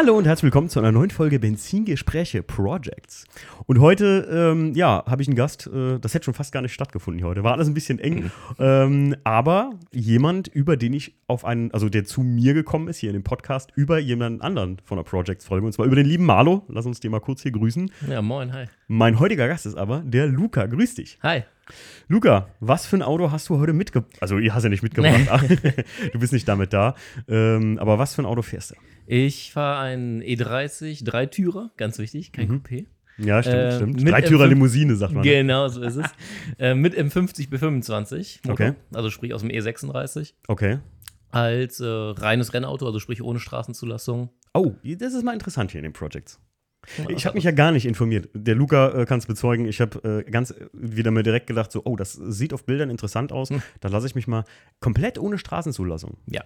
Hallo und herzlich willkommen zu einer neuen Folge Benzingespräche Projects. Und heute, ähm, ja, habe ich einen Gast, äh, das hätte schon fast gar nicht stattgefunden hier heute. War alles ein bisschen eng. ähm, aber jemand, über den ich auf einen, also der zu mir gekommen ist hier in dem Podcast, über jemanden anderen von der Projects-Folge. Und zwar über den lieben Marlo. Lass uns den mal kurz hier grüßen. Ja, moin, hi. Mein heutiger Gast ist aber der Luca. Grüß dich. Hi. Luca, was für ein Auto hast du heute mitgebracht? Also, ihr hast ja nicht mitgebracht. du bist nicht damit da. Ähm, aber was für ein Auto fährst du? Ich fahre einen E30 Dreitürer, ganz wichtig, kein Mhm. Coupé. Ja, stimmt, Äh, stimmt. mit Dreitürer M5 Limousine, sagt man. Genau, so ist es. äh, mit M50 B25 Motor, Okay. also sprich aus dem E36, Okay. als äh, reines Rennauto, also sprich ohne Straßenzulassung. Oh, das ist mal interessant hier in den Projects. Ich habe mich ja gar nicht informiert. Der Luca äh, kann es bezeugen. Ich habe äh, ganz wieder mir direkt gedacht, so, oh, das sieht auf Bildern interessant aus. Hm. Da lasse ich mich mal komplett ohne Straßenzulassung. Ja.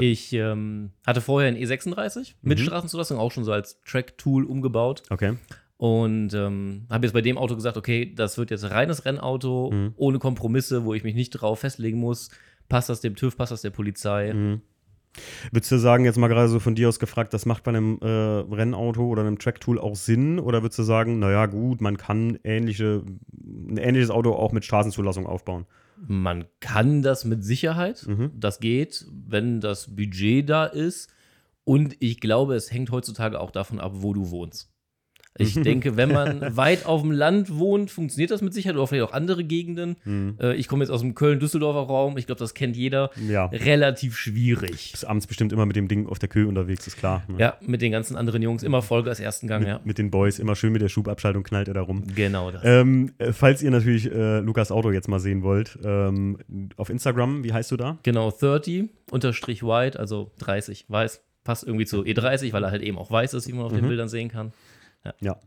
Ich ähm, hatte vorher einen E36 mit Mhm. Straßenzulassung, auch schon so als Track-Tool umgebaut. Okay. Und ähm, habe jetzt bei dem Auto gesagt, okay, das wird jetzt ein reines Rennauto, Mhm. ohne Kompromisse, wo ich mich nicht drauf festlegen muss. Passt das dem TÜV, passt das der Polizei? Mhm. Würdest du sagen, jetzt mal gerade so von dir aus gefragt, das macht bei einem äh, Rennauto oder einem Track-Tool auch Sinn? Oder würdest du sagen, naja, gut, man kann ähnliche, ein ähnliches Auto auch mit Straßenzulassung aufbauen? Man kann das mit Sicherheit. Mhm. Das geht, wenn das Budget da ist. Und ich glaube, es hängt heutzutage auch davon ab, wo du wohnst. Ich denke, wenn man weit auf dem Land wohnt, funktioniert das mit Sicherheit oder vielleicht auch andere Gegenden. Mhm. Äh, ich komme jetzt aus dem Köln-Düsseldorfer Raum. Ich glaube, das kennt jeder. Ja. Relativ schwierig. Bis abends bestimmt immer mit dem Ding auf der Kühe unterwegs, ist klar. ne? Ja, mit den ganzen anderen Jungs immer Vollgas ersten Gang, mit, ja. mit den Boys, immer schön mit der Schubabschaltung knallt er da rum. Genau das. Ähm, äh, falls ihr natürlich äh, Lukas Auto jetzt mal sehen wollt, ähm, auf Instagram, wie heißt du da? Genau, 30 unterstrich white, also 30 weiß. Passt irgendwie zu E30, weil er halt eben auch weiß ist, wie man auf den Mhm. Bildern sehen kann. Ja.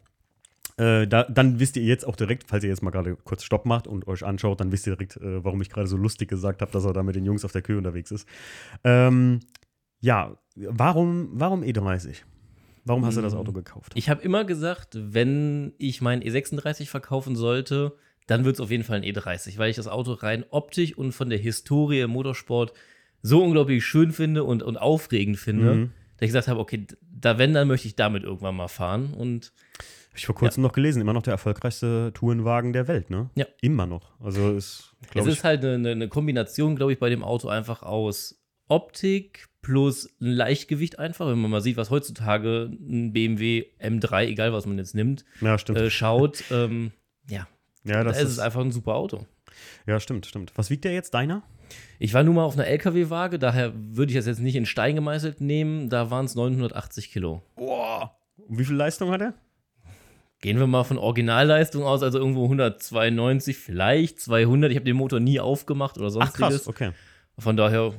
Äh, da, dann wisst ihr jetzt auch direkt, falls ihr jetzt mal gerade kurz Stopp macht und euch anschaut, dann wisst ihr direkt, äh, warum ich gerade so lustig gesagt habe, dass er da mit den Jungs auf der Kühe unterwegs ist. Ähm, ja, warum, warum E30? Warum hast du das Mm. Auto gekauft? Ich habe immer gesagt, wenn ich meinen E36 verkaufen sollte, dann wird es auf jeden Fall ein E30, weil ich das Auto rein optisch und von der Historie im Motorsport so unglaublich schön finde und, und aufregend finde, Mhm. dass ich gesagt habe, okay, da wenn, dann möchte ich damit irgendwann mal fahren. Und Habe ich vor kurzem noch gelesen, immer noch der erfolgreichste Tourenwagen der Welt, ne? Ja. Immer noch. Also ist, es ist halt eine, eine Kombination, glaube ich, bei dem Auto einfach aus Optik plus ein Leichtgewicht einfach. Wenn man mal sieht, was heutzutage ein BMW M3, egal was man jetzt nimmt, ja, äh, schaut, ähm, ja, ja, da das ist ist, es einfach ein super Auto. ja, stimmt, stimmt. Was wiegt der jetzt, deiner? Ich war nun mal auf einer LKW-Waage, daher würde ich das jetzt nicht in Stein gemeißelt nehmen. Da waren es 980 Kilo. Boah. Und wie viel Leistung hat er? Gehen wir mal von Originalleistung aus, also irgendwo 192, vielleicht 200. Ich habe den Motor nie aufgemacht oder Ach, sonstiges. krass, okay. Von daher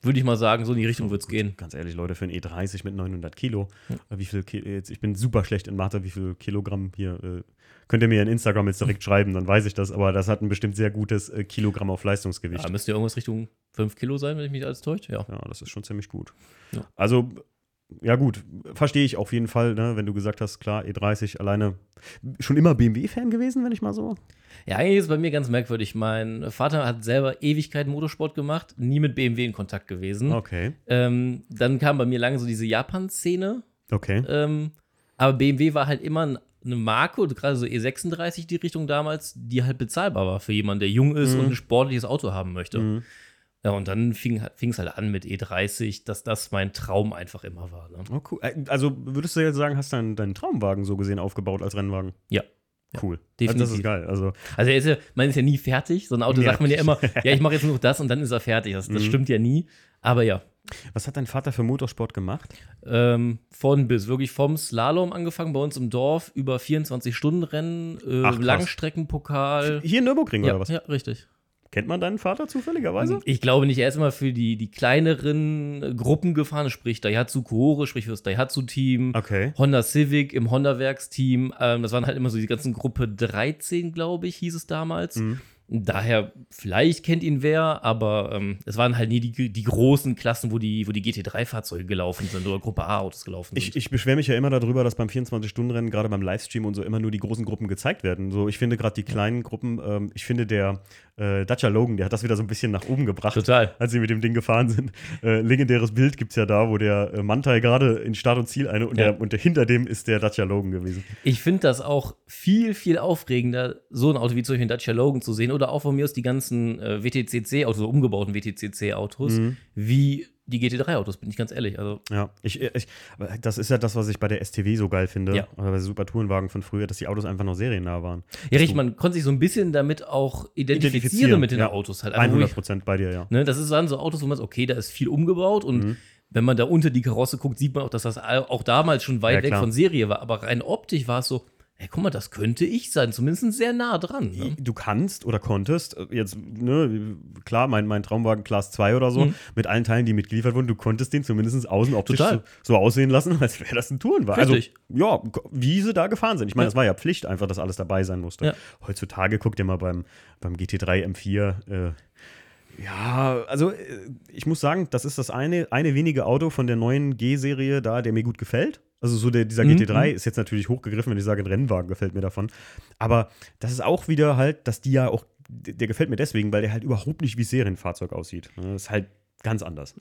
würde ich mal sagen, so in die Richtung wird es gehen. Ganz ehrlich, Leute, für ein E30 mit 900 Kilo, äh, wie viel Ki ich bin super schlecht in Mathe, wie viel Kilogramm hier, äh, könnt ihr mir in Instagram jetzt direkt schreiben, dann weiß ich das, aber das hat ein bestimmt sehr gutes äh, Kilogramm auf Leistungsgewicht. Da müsste ja irgendwas Richtung 5 Kilo sein, wenn ich mich alles täuscht. Ja. Ja, das ist schon ziemlich gut. Ja. Also, ja gut, verstehe ich auf jeden Fall, ne, wenn du gesagt hast, klar, E30 alleine, schon immer BMW-Fan gewesen, wenn ich mal so. Ja, eigentlich ist es bei mir ganz merkwürdig. Mein Vater hat selber Ewigkeiten Motorsport gemacht, nie mit BMW in Kontakt gewesen. Okay, Ähm, dann kam bei mir lange so diese Japan-Szene. okay. Ähm, aber BMW war halt immer ein- eine Marke, gerade so E36 die Richtung damals, die halt bezahlbar war für jemanden, der jung ist Mhm. und ein sportliches Auto haben möchte. Mhm. Ja, und dann fing es halt an mit E30, dass das mein Traum einfach immer war. Ne? Oh, cool. Äh, Also würdest du jetzt sagen, hast deinen deinen Traumwagen so gesehen aufgebaut als Rennwagen? Ja. Cool. definitiv. Also das ist geil. Also, Also ist ja, man ist ja nie fertig. So ein Auto Ja. sagt man ja immer, ja, ich mache jetzt nur noch das und dann ist er fertig. Das, das Mhm. stimmt ja nie. Aber ja, was hat dein Vater für Motorsport gemacht? ähm, von bis, wirklich vom Slalom angefangen bei uns im Dorf, über 24-Stunden-Rennen, äh, Ach. Langstreckenpokal. Hier in Nürburgring Ja, oder was? ja, richtig. Kennt man deinen Vater zufälligerweise? Ich glaube nicht, er ist immer für die, die kleineren Gruppen gefahren, sprich Daihatsu Kohore, sprich für das Daihatsu-Team, Okay. Honda Civic im Honda-Werksteam. Ähm, das waren halt immer so die ganzen Gruppe 13, glaube ich, hieß es damals. Mhm. Daher, vielleicht kennt ihn wer, aber ähm, es waren halt nie die, die großen Klassen, wo die, wo die GT3-Fahrzeuge gelaufen sind oder Gruppe A-Autos gelaufen sind. Ich, ich beschwere mich ja immer darüber, dass beim 24-Stunden-Rennen, gerade beim Livestream und so, immer nur die großen Gruppen gezeigt werden. So, ich finde gerade die kleinen Gruppen, ähm, ich finde der äh, Dacia Logan, der hat das wieder so ein bisschen nach oben gebracht, Total. als sie mit dem Ding gefahren sind. Äh, legendäres Bild gibt es ja da, wo der äh, Mantai gerade in Start und Ziel eine und, Ja. der, und der, hinter dem ist der Dacia Logan gewesen. Ich finde das auch viel, viel aufregender, so ein Auto wie zum Beispiel Dacia Logan zu sehen oder auch von mir aus die ganzen äh, WTCC-Autos, so umgebauten WTCC-Autos, Mhm. wie die GT3-Autos, bin ich ganz ehrlich. Also, Ja, ich, ich, aber das ist ja das, was ich bei der STW so geil finde. Ja. Oder bei Super Tourenwagen von früher, dass die Autos einfach noch seriennah waren. ja, richtig, man konnte sich so ein bisschen damit auch identifizieren, mit den ja. Autos halt. Wo 100 ich, Prozent bei dir, ja. ne, das ist dann so Autos, wo man sagt, okay, da ist viel umgebaut und Mhm. wenn man da unter die Karosse guckt, sieht man auch, dass das auch damals schon weit Ja, weg von Serie war. Aber rein optisch war es so, hey, guck mal, das könnte ich sein, zumindest sehr nah dran. Ne? Du kannst oder konntest, äh, jetzt, ne, klar, mein, mein Traumwagen Class 2 oder so, Mhm. mit allen Teilen, die mitgeliefert wurden, du konntest den zumindest außen optisch Total. so, so aussehen lassen, als wäre das ein Tourenwagen. Also, ja, wie sie da gefahren sind. Ich meine, Ja. das war ja Pflicht, einfach, dass alles dabei sein musste. Ja. Heutzutage guckt ihr mal beim, beim GT3 M4, äh, ja, also äh, ich muss sagen, das ist das eine, eine wenige Auto von der neuen G-Serie da, der mir gut gefällt. Also so der, dieser Mhm, GT3 ist jetzt natürlich hochgegriffen, wenn ich sage, ein Rennwagen gefällt mir davon. Aber das ist auch wieder halt, dass die ja auch, der gefällt mir deswegen, weil der halt überhaupt nicht wie Serienfahrzeug aussieht. Das ist halt ganz anders.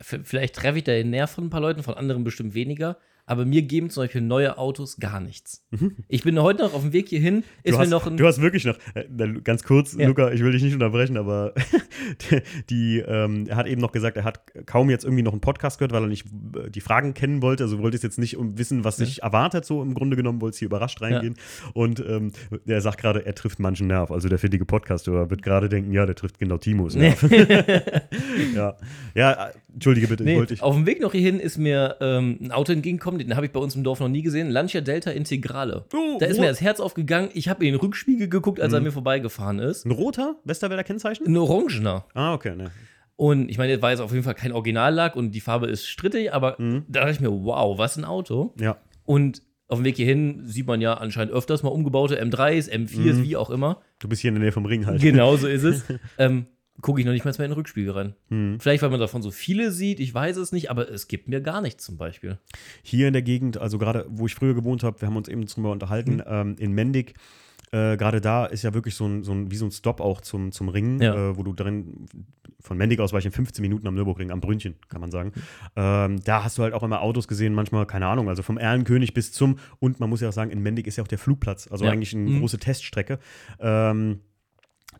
Vielleicht treffe ich da den Nerv von ein paar Leuten, von anderen bestimmt weniger. Aber mir geben zum Beispiel neue Autos gar nichts. Ich bin heute noch auf dem Weg hierhin. Ist Mhm. du, mir hast, noch ein. du hast wirklich noch, äh, ganz kurz, Ja. Luca, ich will dich nicht unterbrechen, aber die, die ähm, er hat eben noch gesagt, er hat kaum jetzt irgendwie noch einen Podcast gehört, weil er nicht äh, die Fragen kennen wollte. Also wollte es jetzt nicht wissen, was sich erwartet, so im Grunde genommen, wollte es hier überrascht reingehen. Und ähm, er sagt gerade, er trifft manchen Nerv. Also der findige Podcast-Hörer wird gerade denken, ja, der trifft genau Timos Nerv. ja. ja, entschuldige bitte, ich Nee, wollte ich. auf dem Weg noch hierhin ist mir ähm, ein Auto entgegengekommen, den habe ich bei uns im Dorf noch nie gesehen. Lancia Delta Integrale. Oh, da ist oh. mir das Herz aufgegangen. Ich habe in den Rückspiegel geguckt, als er mir vorbeigefahren ist. Ein roter Westerwälder Kennzeichen? Ein Orangener. Ah, okay, ne. Und ich meine, das war jetzt auf jeden Fall kein Originallack und die Farbe ist strittig, aber Mhm. da dachte ich mir, wow, was ein Auto. Ja. Und auf dem Weg hierhin sieht man ja anscheinend öfters mal umgebaute M3s, M4s, Mhm. wie auch immer. Du bist hier in der Nähe vom Ring halt. Genau so ist es. ähm, Gucke ich noch nicht mal mehr in den Rückspiegel rein. Mhm. Vielleicht, weil man davon so viele sieht, ich weiß es nicht, aber es gibt mir gar nichts zum Beispiel. Hier in der Gegend, also gerade wo ich früher gewohnt habe, wir haben uns eben drüber unterhalten, Mhm. ähm, in Mendig, äh, gerade da ist ja wirklich so ein, so ein, wie so ein Stop auch zum, zum Ringen, Ja. äh, wo du drin, von Mendig aus war ich in 15 Minuten am Nürburgring, am Brünnchen, kann man sagen. Ähm, da hast du halt auch immer Autos gesehen, manchmal, keine Ahnung, also vom Erlenkönig bis zum, und man muss ja auch sagen, in Mendig ist ja auch der Flugplatz, also Ja. eigentlich eine Mhm. große Teststrecke. Ähm,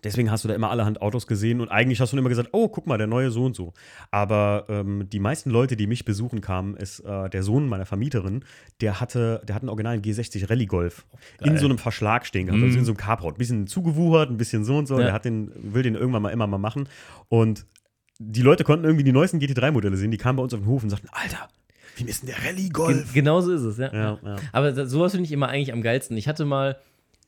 Deswegen hast du da immer allerhand Autos gesehen und eigentlich hast du immer gesagt, oh, guck mal, der neue so und so. Aber ähm, die meisten Leute, die mich besuchen kamen, ist äh, der Sohn meiner Vermieterin, der hatte, der hat einen originalen G60 Rallye Golf in geil. so einem Verschlag stehen gehabt, Mhm. also in so einem Carport. Ein bisschen zugewuchert, ein bisschen so und so. Ja. Der hat den, will den irgendwann mal immer mal machen. Und die Leute konnten irgendwie die neuesten GT3-Modelle sehen, die kamen bei uns auf den Hof und sagten, Alter, wie ist denn der Rallye Gen Golf? genau so ist es, ja. Ja, ja. Aber das, sowas finde ich immer eigentlich am geilsten. Ich hatte mal,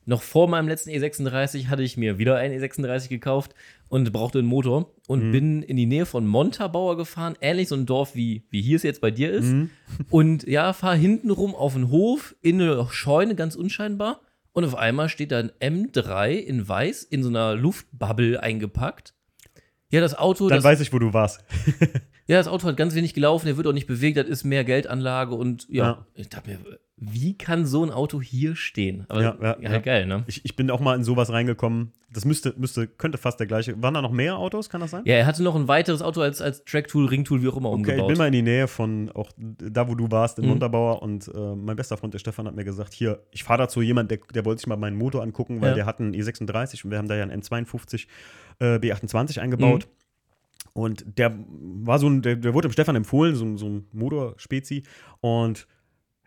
noch vor meinem letzten E36, hatte ich mir wieder einen E36 gekauft und brauchte einen Motor und Mhm. bin in die Nähe von Montabaur gefahren, ähnlich so ein Dorf wie, wie hier es jetzt bei dir ist. Mhm. Und ja, fahr hinten rum auf den Hof, in eine Scheune, ganz unscheinbar. Und auf einmal steht da ein M3 in weiß in so einer Luftbubble eingepackt. Ja, das Auto, Dann das, weiß ich, wo du warst. ja, das Auto hat ganz wenig gelaufen, der wird auch nicht bewegt, das ist mehr Geldanlage und ja, Ja. ich dachte mir, wie kann so ein Auto hier stehen? Aber Ja, ja, halt ja. geil, ne? Ich, ich bin auch mal in sowas reingekommen. Das müsste, müsste, könnte fast der gleiche. Waren da noch mehr Autos, kann das sein? Ja, er hatte noch ein weiteres Auto als, als Tracktool, Ringtool, wie auch immer Okay, ich umgebaut. bin mal in die Nähe von auch da, wo du warst, in Mhm. Montabaur. Und äh, mein bester Freund, der Stefan, hat mir gesagt: Hier, ich fahre dazu jemand, der, der wollte sich mal meinen Motor angucken, weil Ja. der hat einen E36 und wir haben da ja einen N52 äh, B28 eingebaut. Mhm. Und der war so ein, der, der wurde dem Stefan empfohlen, so, so ein Motorspezi. Und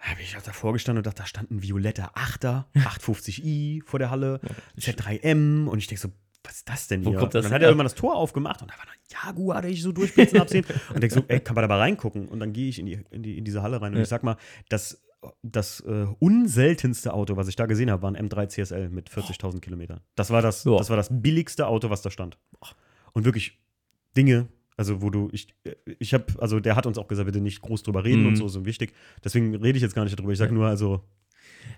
habe ich halt davor gestanden und dachte, da stand ein violetter 8er, 850i vor der Halle, Z3M. Und ich denke so, was ist das denn Wo hier? kommt das und dann hat er irgendwann das Tor aufgemacht und da war noch ein Jaguar, der ich so durchblitzen absehen. Und denke so, ey, kann man da mal reingucken? Und dann gehe ich in, die, in, die, in diese Halle rein und Ja. ich sag mal, das, das äh, unseltenste Auto, was ich da gesehen habe, war ein M3 CSL mit 40.000 Kilometern. Das war das, Ja. das war das billigste Auto, was da stand. Und wirklich Dinge, also wo du, ich, ich habe, also der hat uns auch gesagt, bitte nicht groß drüber reden Mhm. und so, so wichtig. Deswegen rede ich jetzt gar nicht darüber. Ich sage nur, also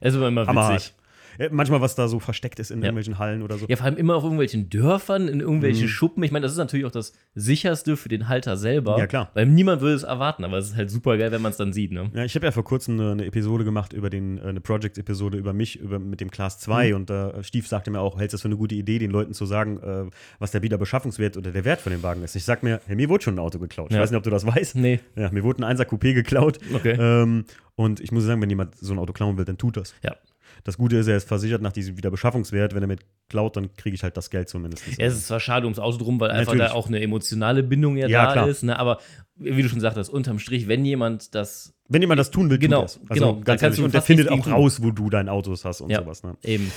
Es ist immer witzig. Äh, manchmal, was da so versteckt ist in Ja. irgendwelchen Hallen oder so. Ja, vor allem immer auf irgendwelchen Dörfern, in irgendwelchen Mhm. Schuppen. Ich meine, das ist natürlich auch das sicherste für den Halter selber. Ja, klar. Weil niemand würde es erwarten, aber es ist halt super geil, wenn man es dann sieht, ne? Ja, ich habe ja vor kurzem eine, eine Episode gemacht über den, äh, eine Project-Episode über mich, über, mit dem Class 2 Mhm. und äh, Stief sagte mir auch, hältst du das für eine gute Idee, den Leuten zu sagen, äh, was der Wiederbeschaffungswert oder der Wert von dem Wagen ist. Ich sag mir, hey, mir wurde schon ein Auto geklaut. Ich Ja. weiß nicht, ob du das weißt. Nee. Ja, mir wurde ein 1er Coupé geklaut. Okay. Ähm, und ich muss sagen, wenn jemand so ein Auto klauen will, dann tut das. Ja. Das Gute ist, er ist versichert nach diesem Wiederbeschaffungswert. Wenn er mit klaut, dann kriege ich halt das Geld zumindest. Ja, es ist zwar schade ums Auto drum, weil einfach Natürlich. da auch eine emotionale Bindung ja, Ja, da klar. ist, ne? Aber wie du schon sagtest, unterm Strich, wenn jemand das Wenn jemand das tun will, Genau, tut das. Also genau. Ganz kannst ehrlich. du Und der findet auch raus, wo du deine Autos hast und Ja. sowas. Ne? eben.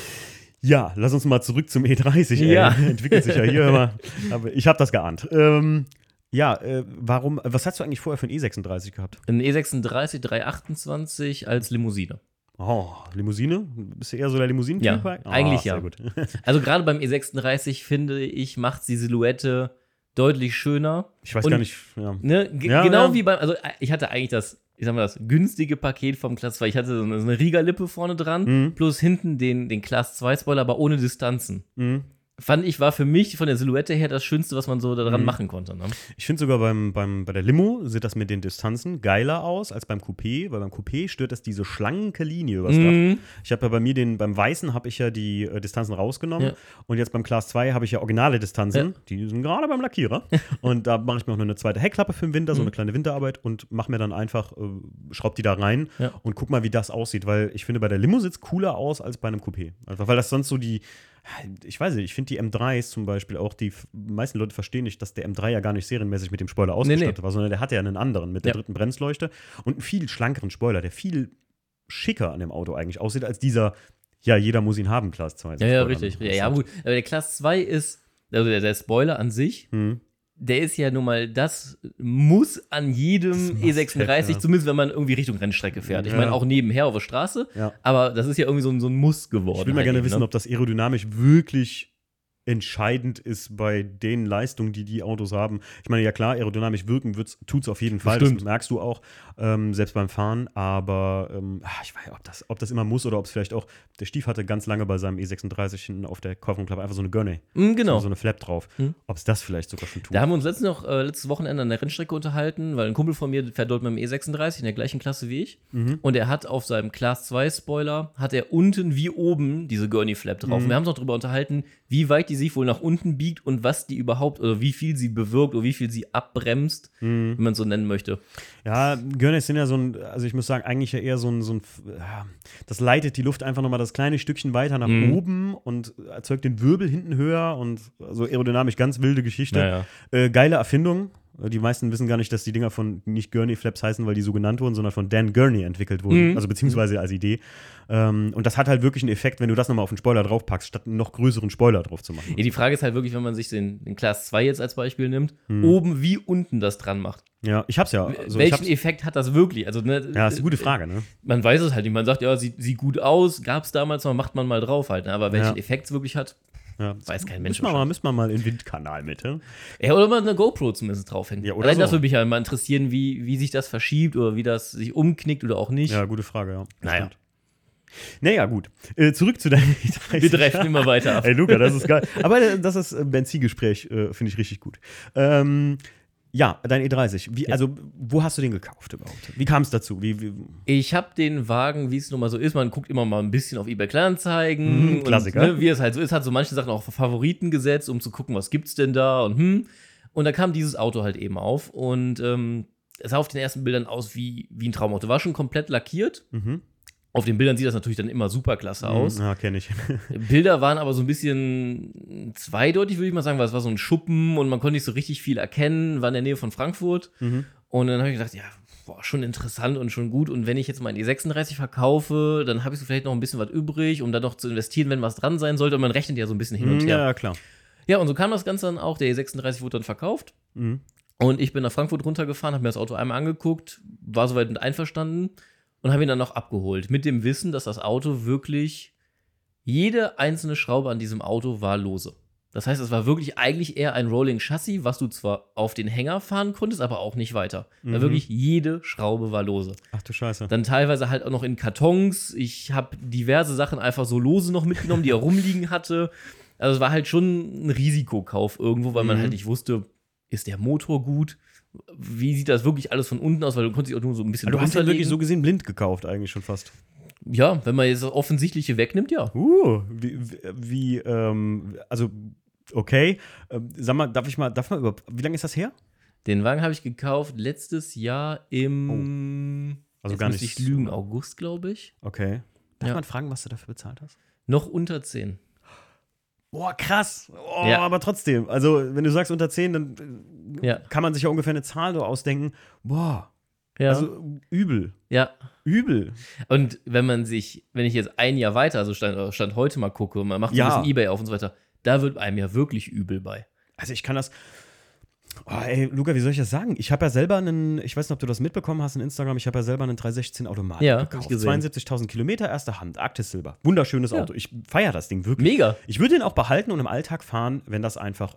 Ja, lass uns mal zurück zum E30. Ey. Ja. Entwickelt sich ja hier immer. Aber ich habe das geahnt. Ähm, ja, äh, warum, was hast du eigentlich vorher für ein E36 gehabt? Ein E E36 328 als Limousine. Oh, Limousine? Bist du eher so der Limousinen-Typ? Ja, Ah, eigentlich ja. Also gerade beim E36 finde ich, macht die Silhouette deutlich schöner. Ich weiß Und- gar nicht. Ja. Ne? Ja, genau ja. wie beim, also äh, ich hatte eigentlich das, ich sag mal, das günstige Paket vom Class 2. Ich hatte so eine, so eine Riegerlippe vorne dran, Mhm. plus hinten den, den Class 2 Spoiler, aber ohne Distanzen. Mhm. Fand ich, war für mich von der Silhouette her das Schönste, was man so daran Mhm. machen konnte. Ne? Ich finde sogar beim, beim, bei der Limo sieht das mit den Distanzen geiler aus als beim Coupé, weil beim Coupé stört das diese schlanke Linie übers Dach. Mhm. Ich habe ja bei mir den, beim Weißen habe ich ja die äh, Distanzen rausgenommen Ja. und jetzt beim Class 2 habe ich ja originale Distanzen, Ja. die sind gerade beim Lackierer und da mache ich mir auch noch eine zweite Heckklappe für den Winter, so Mhm. eine kleine Winterarbeit und mache mir dann einfach, äh, schraub die da rein Ja. und guck mal, wie das aussieht, weil ich finde, bei der Limo sieht es cooler aus als bei einem Coupé. Einfach weil das sonst so die, ich weiß nicht, ich finde die M3s zum Beispiel auch, die meisten Leute verstehen nicht, dass der M3 ja gar nicht serienmäßig mit dem Spoiler nee. ausgestattet war, sondern der hatte ja einen anderen mit der Ja. dritten Bremsleuchte und einen viel schlankeren Spoiler, der viel schicker an dem Auto eigentlich aussieht, als dieser, ja, jeder muss ihn haben, Class 2. Ja, ja, richtig. Ja, ja, gut. Aber der Class 2 ist, also der, der Spoiler an sich, Hm. Der ist ja nun mal, das muss an jedem Das must E36, have, ja. zumindest wenn man irgendwie Richtung Rennstrecke fährt. Ich Ja. meine, auch nebenher auf der Straße, Ja. aber das ist ja irgendwie so, ein- so ein Muss geworden. Ich will mal halt gerne eben, wissen, ne? ob das aerodynamisch wirklich entscheidend ist bei den Leistungen, die die Autos haben. Ich meine, ja klar, aerodynamisch wirken tut es auf jeden Fall. Bestimmt. Das merkst du auch, ähm, selbst beim Fahren. Aber ähm, ah, ich weiß nicht, ob das, ob das immer muss oder ob es vielleicht auch, der Stief hatte ganz lange bei seinem E36 hinten auf der Kofferraumklappe einfach so eine Gurney. Mhm, genau. So, so eine Flap drauf. Hm. Ob es das vielleicht sogar schon tut. Da haben wir uns letztens noch, äh, letztes Wochenende an der Rennstrecke unterhalten, weil ein Kumpel von mir fährt dort mit dem E36 in der gleichen Klasse wie ich. Mhm. Und er hat auf seinem Class 2 Spoiler, hat er unten wie oben diese Gurney Flap drauf. Mhm. Und wir haben uns noch darüber unterhalten, wie weit die sich wohl nach unten biegt und was die überhaupt, oder wie viel sie bewirkt oder wie viel sie abbremst, Mhm. wenn man es so nennen möchte. Ja, Gurneys sind ja so ein, also ich muss sagen, eigentlich ja eher so ein, so ein ja, das leitet die Luft einfach nochmal das kleine Stückchen weiter nach Mhm. oben und erzeugt den Wirbel hinten höher und so aerodynamisch ganz wilde Geschichte. Naja. Äh, geile Erfindung. Die meisten wissen gar nicht, dass die Dinger von nicht Gurney-Flaps heißen, weil die so genannt wurden, sondern von Dan Gurney entwickelt wurden. Mhm. Also beziehungsweise als Idee. Ähm, und das hat halt wirklich einen Effekt, wenn du das nochmal auf den Spoiler draufpackst, statt einen noch größeren Spoiler drauf zu machen. Ja, die Frage ist halt wirklich, wenn man sich den, den Class 2 jetzt als Beispiel nimmt, Hm. oben wie unten das dran macht. Ja, ich hab's ja. Also Welchen hab's, Effekt hat das wirklich? Also, ne, ja, ist eine gute Frage, ne? Man weiß es halt nicht. Man sagt, ja, sieht, sieht gut aus, gab es damals mal, macht man mal drauf halt. Ne? Aber welchen Ja. Effekt es wirklich hat, Ja. weiß kein Mensch. Müssen wir mal, müssen wir mal in den Windkanal mit, ja? Ja, oder mal eine GoPro zumindest draufhängen. Ja, oder Allein so. das würde mich ja mal interessieren, wie, wie sich das verschiebt oder wie das sich umknickt oder auch nicht. Ja, gute Frage, ja. Naja. Stimmt. Naja, gut. Äh, zurück zu deinem Wir treffen immer weiter ab. Ey, Luca, das ist geil. Aber äh, das ist äh, Benzingespräch, äh, finde ich richtig gut. Ähm, ja, dein E30. Wie, Also, wo hast du den gekauft überhaupt? Wie kam es dazu? Wie, wie, Ich habe den Wagen, wie es nun mal so ist, man guckt immer mal ein bisschen auf eBay Kleinanzeigen. Mhm, Klassiker. Und, ne, wie es halt so ist, hat so manche Sachen auch Favoriten gesetzt, um zu gucken, was gibt's denn da und hm. Und da kam dieses Auto halt eben auf und ähm, es sah auf den ersten Bildern aus wie, wie ein Traumauto. War schon komplett lackiert. mhm. Auf den Bildern sieht das natürlich dann immer super klasse aus. Ja, kenne ich. Bilder waren aber so ein bisschen zweideutig, würde ich mal sagen, weil es war so ein Schuppen und man konnte nicht so richtig viel erkennen, war in der Nähe von Frankfurt. mhm. Und dann habe ich gedacht, ja, boah, schon interessant und schon gut. Und wenn ich jetzt mal die 36 verkaufe, dann habe ich so vielleicht noch ein bisschen was übrig, um da noch zu investieren, wenn was dran sein sollte. Und man rechnet ja so ein bisschen hin und Ja, her. ja, klar. Ja, und so kam das Ganze dann auch. Der E36 wurde dann verkauft. Mhm. Und ich bin nach Frankfurt runtergefahren, habe mir das Auto einmal angeguckt, war soweit mit einverstanden und habe ihn dann noch abgeholt. Mit dem Wissen, dass das Auto wirklich, jede einzelne Schraube an diesem Auto war lose. Das heißt, es war wirklich eigentlich eher ein Rolling Chassis, was du zwar auf den Hänger fahren konntest, aber auch nicht weiter. Weil Mhm. wirklich jede Schraube war lose. Ach du Scheiße. Dann teilweise halt auch noch in Kartons. Ich habe diverse Sachen einfach so lose noch mitgenommen, die er rumliegen hatte. Also es war halt schon ein Risikokauf irgendwo, weil man Mhm. halt nicht wusste, ist der Motor gut? Wie sieht das wirklich alles von unten aus? Weil du konntest dich auch nur so ein bisschen du hast ja wirklich so gesehen blind gekauft, eigentlich schon fast. Ja, wenn man jetzt das Offensichtliche wegnimmt, ja. Uh, wie, wie, ähm, also, okay. Ähm, sag mal, darf ich mal, darf mal über, wie lange ist das her? Den Wagen habe ich gekauft letztes Jahr im. Also jetzt gar nicht ich lügen, August, glaube ich. Okay. Darf Ja. man fragen, was du dafür bezahlt hast? Noch unter 10. Boah, krass. Oh, Ja. aber trotzdem. Also, wenn du sagst unter 10, dann äh, Ja. kann man sich ja ungefähr eine Zahl so ausdenken. Boah, Ja. also übel. ja. Übel. Und wenn man sich, wenn ich jetzt ein Jahr weiter, also Stand, Stand heute mal gucke und man macht Ja. ein bisschen Ebay auf und so weiter, da wird einem ja wirklich übel bei. Also ich kann das. Oh, ey, Luca, wie soll ich das sagen? Ich habe ja selber einen, ich weiß nicht, ob du das mitbekommen hast in Instagram, ich habe ja selber einen 316 Automat Ja, gekauft. ich gesehen. 72.000 Kilometer, erste Hand, Arktis Silber. Wunderschönes Ja. Auto. Ich feiere das Ding wirklich. Mega. Ich würde den auch behalten und im Alltag fahren, wenn das einfach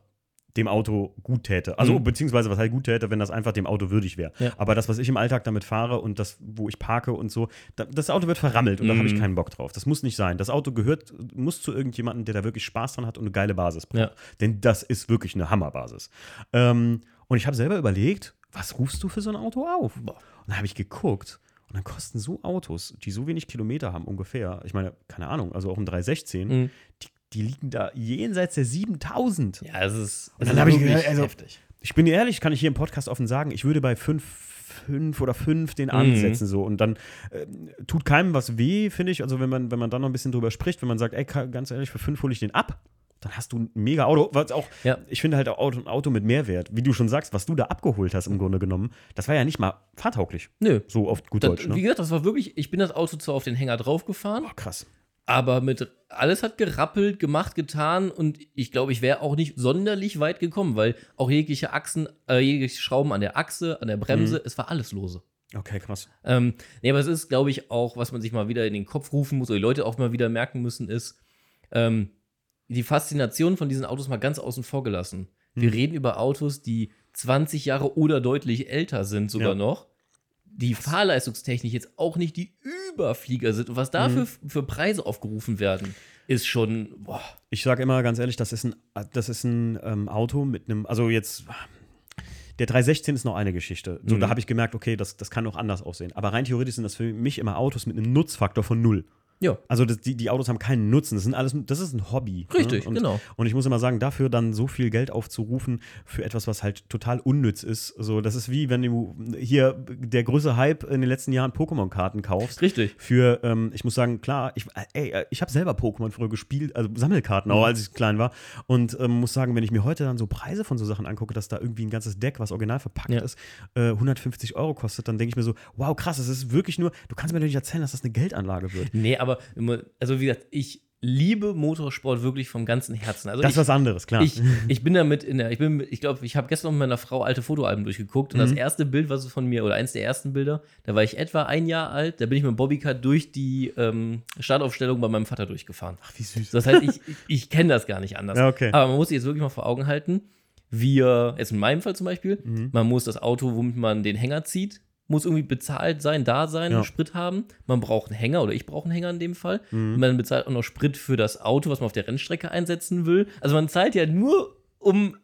dem Auto gut täte. Also, Mhm. beziehungsweise, was halt gut täte, wenn das einfach dem Auto würdig wäre. Ja. Aber das, was ich im Alltag damit fahre und das, wo ich parke und so, da, das Auto wird verrammelt und da habe ich Mhm. keinen Bock drauf. Das muss nicht sein. Das Auto gehört, muss zu irgendjemandem, der da wirklich Spaß dran hat und eine geile Basis braucht. Ja. Denn das ist wirklich eine Hammerbasis. Ähm, und ich habe selber überlegt, was rufst du für so ein Auto auf? Und dann habe ich geguckt und dann kosten so Autos, die so wenig Kilometer haben ungefähr, ich meine, keine Ahnung, also auch ein 316, Mhm. die, die liegen da jenseits der 7000. Ja, es ist, Und dann ist hab ich also- heftig. Ich bin ehrlich, kann ich hier im Podcast offen sagen, ich würde bei 5 fünf oder fünf den Mhm. ansetzen so und dann äh, tut keinem was weh, finde ich. Also wenn man wenn man dann noch ein bisschen drüber spricht, wenn man sagt, ey, ganz ehrlich, für fünf hole ich den ab, dann hast du ein mega Auto. Was auch, Ja. ich finde halt auch ein Auto mit Mehrwert, wie du schon sagst, was du da abgeholt hast im Grunde genommen, das war ja nicht mal fahrtauglich. Nö. So oft gut Das, Deutsch, Wie ne? gesagt, das war wirklich, ich bin das Auto zwar auf den Hänger draufgefahren, Oh, krass. Aber mit alles hat gerappelt, gemacht, getan und ich glaube, ich wäre auch nicht sonderlich weit gekommen, weil auch jegliche Achsen, äh, jegliche Schrauben an der Achse, an der Bremse, Mhm. es war alles lose. Okay, krass. Ähm, nee, aber es ist, glaube ich, auch, was man sich mal wieder in den Kopf rufen muss, oder die Leute auch mal wieder merken müssen, ist, ähm, die Faszination von diesen Autos mal ganz außen vor gelassen. Wir Hm. reden über Autos, die 20 Jahre oder deutlich älter sind, sogar Ja. noch. Die Fahrleistungstechnik jetzt auch nicht die Überflieger sind. Und was da Mhm. für, für Preise aufgerufen werden, ist schon, boah, Ich sage immer ganz ehrlich, das ist ein, das ist ein ähm, Auto mit einem, also jetzt, der 316 ist noch eine Geschichte. So, Mhm. da habe ich gemerkt, okay, das, das kann auch anders aussehen. Aber rein theoretisch sind das für mich immer Autos mit einem Nutzfaktor von null. Ja, Also das, die, die Autos haben keinen Nutzen. Das sind alles, das ist ein Hobby. Richtig, ne? und, genau. Und ich muss immer sagen, dafür dann so viel Geld aufzurufen für etwas, was halt total unnütz ist. So, das ist wie wenn du hier der größte Hype in den letzten Jahren Pokémon-Karten kaufst. richtig. Für, ähm, ich muss sagen, klar, ich, ey, ich habe selber Pokémon früher gespielt, also Sammelkarten auch, als ich klein war. Und ähm, muss sagen, wenn ich mir heute dann so Preise von so Sachen angucke, dass da irgendwie ein ganzes Deck, was original verpackt Ja. ist, äh, 150 Euro kostet, dann denke ich mir so, wow, krass, das ist wirklich nur, du kannst mir doch nicht erzählen, dass das eine Geldanlage wird. Nee, aber, immer- also wie gesagt, ich liebe Motorsport wirklich vom ganzen Herzen. Also Das ich, ist was anderes, klar. Ich, ich bin damit in der, ich bin, ich glaube, ich habe gestern mit meiner Frau alte Fotoalben durchgeguckt und das Mhm. erste Bild, was es von mir, oder eins der ersten Bilder, da war ich etwa ein Jahr alt, da bin ich mit dem Bobbycar durch die ähm, Startaufstellung bei meinem Vater durchgefahren. Ach, wie süß. Das heißt, ich, ich, ich kenne das gar nicht anders. Ja, okay. Aber man muss sich jetzt wirklich mal vor Augen halten, wir, jetzt in meinem Fall zum Beispiel, Mhm. man muss das Auto, womit man den Hänger zieht, muss irgendwie bezahlt sein, da sein, Ja. Sprit haben. Man braucht einen Hänger oder ich brauche einen Hänger in dem Fall. Mhm. Man bezahlt auch noch Sprit für das Auto, was man auf der Rennstrecke einsetzen will. Also man zahlt ja nur um,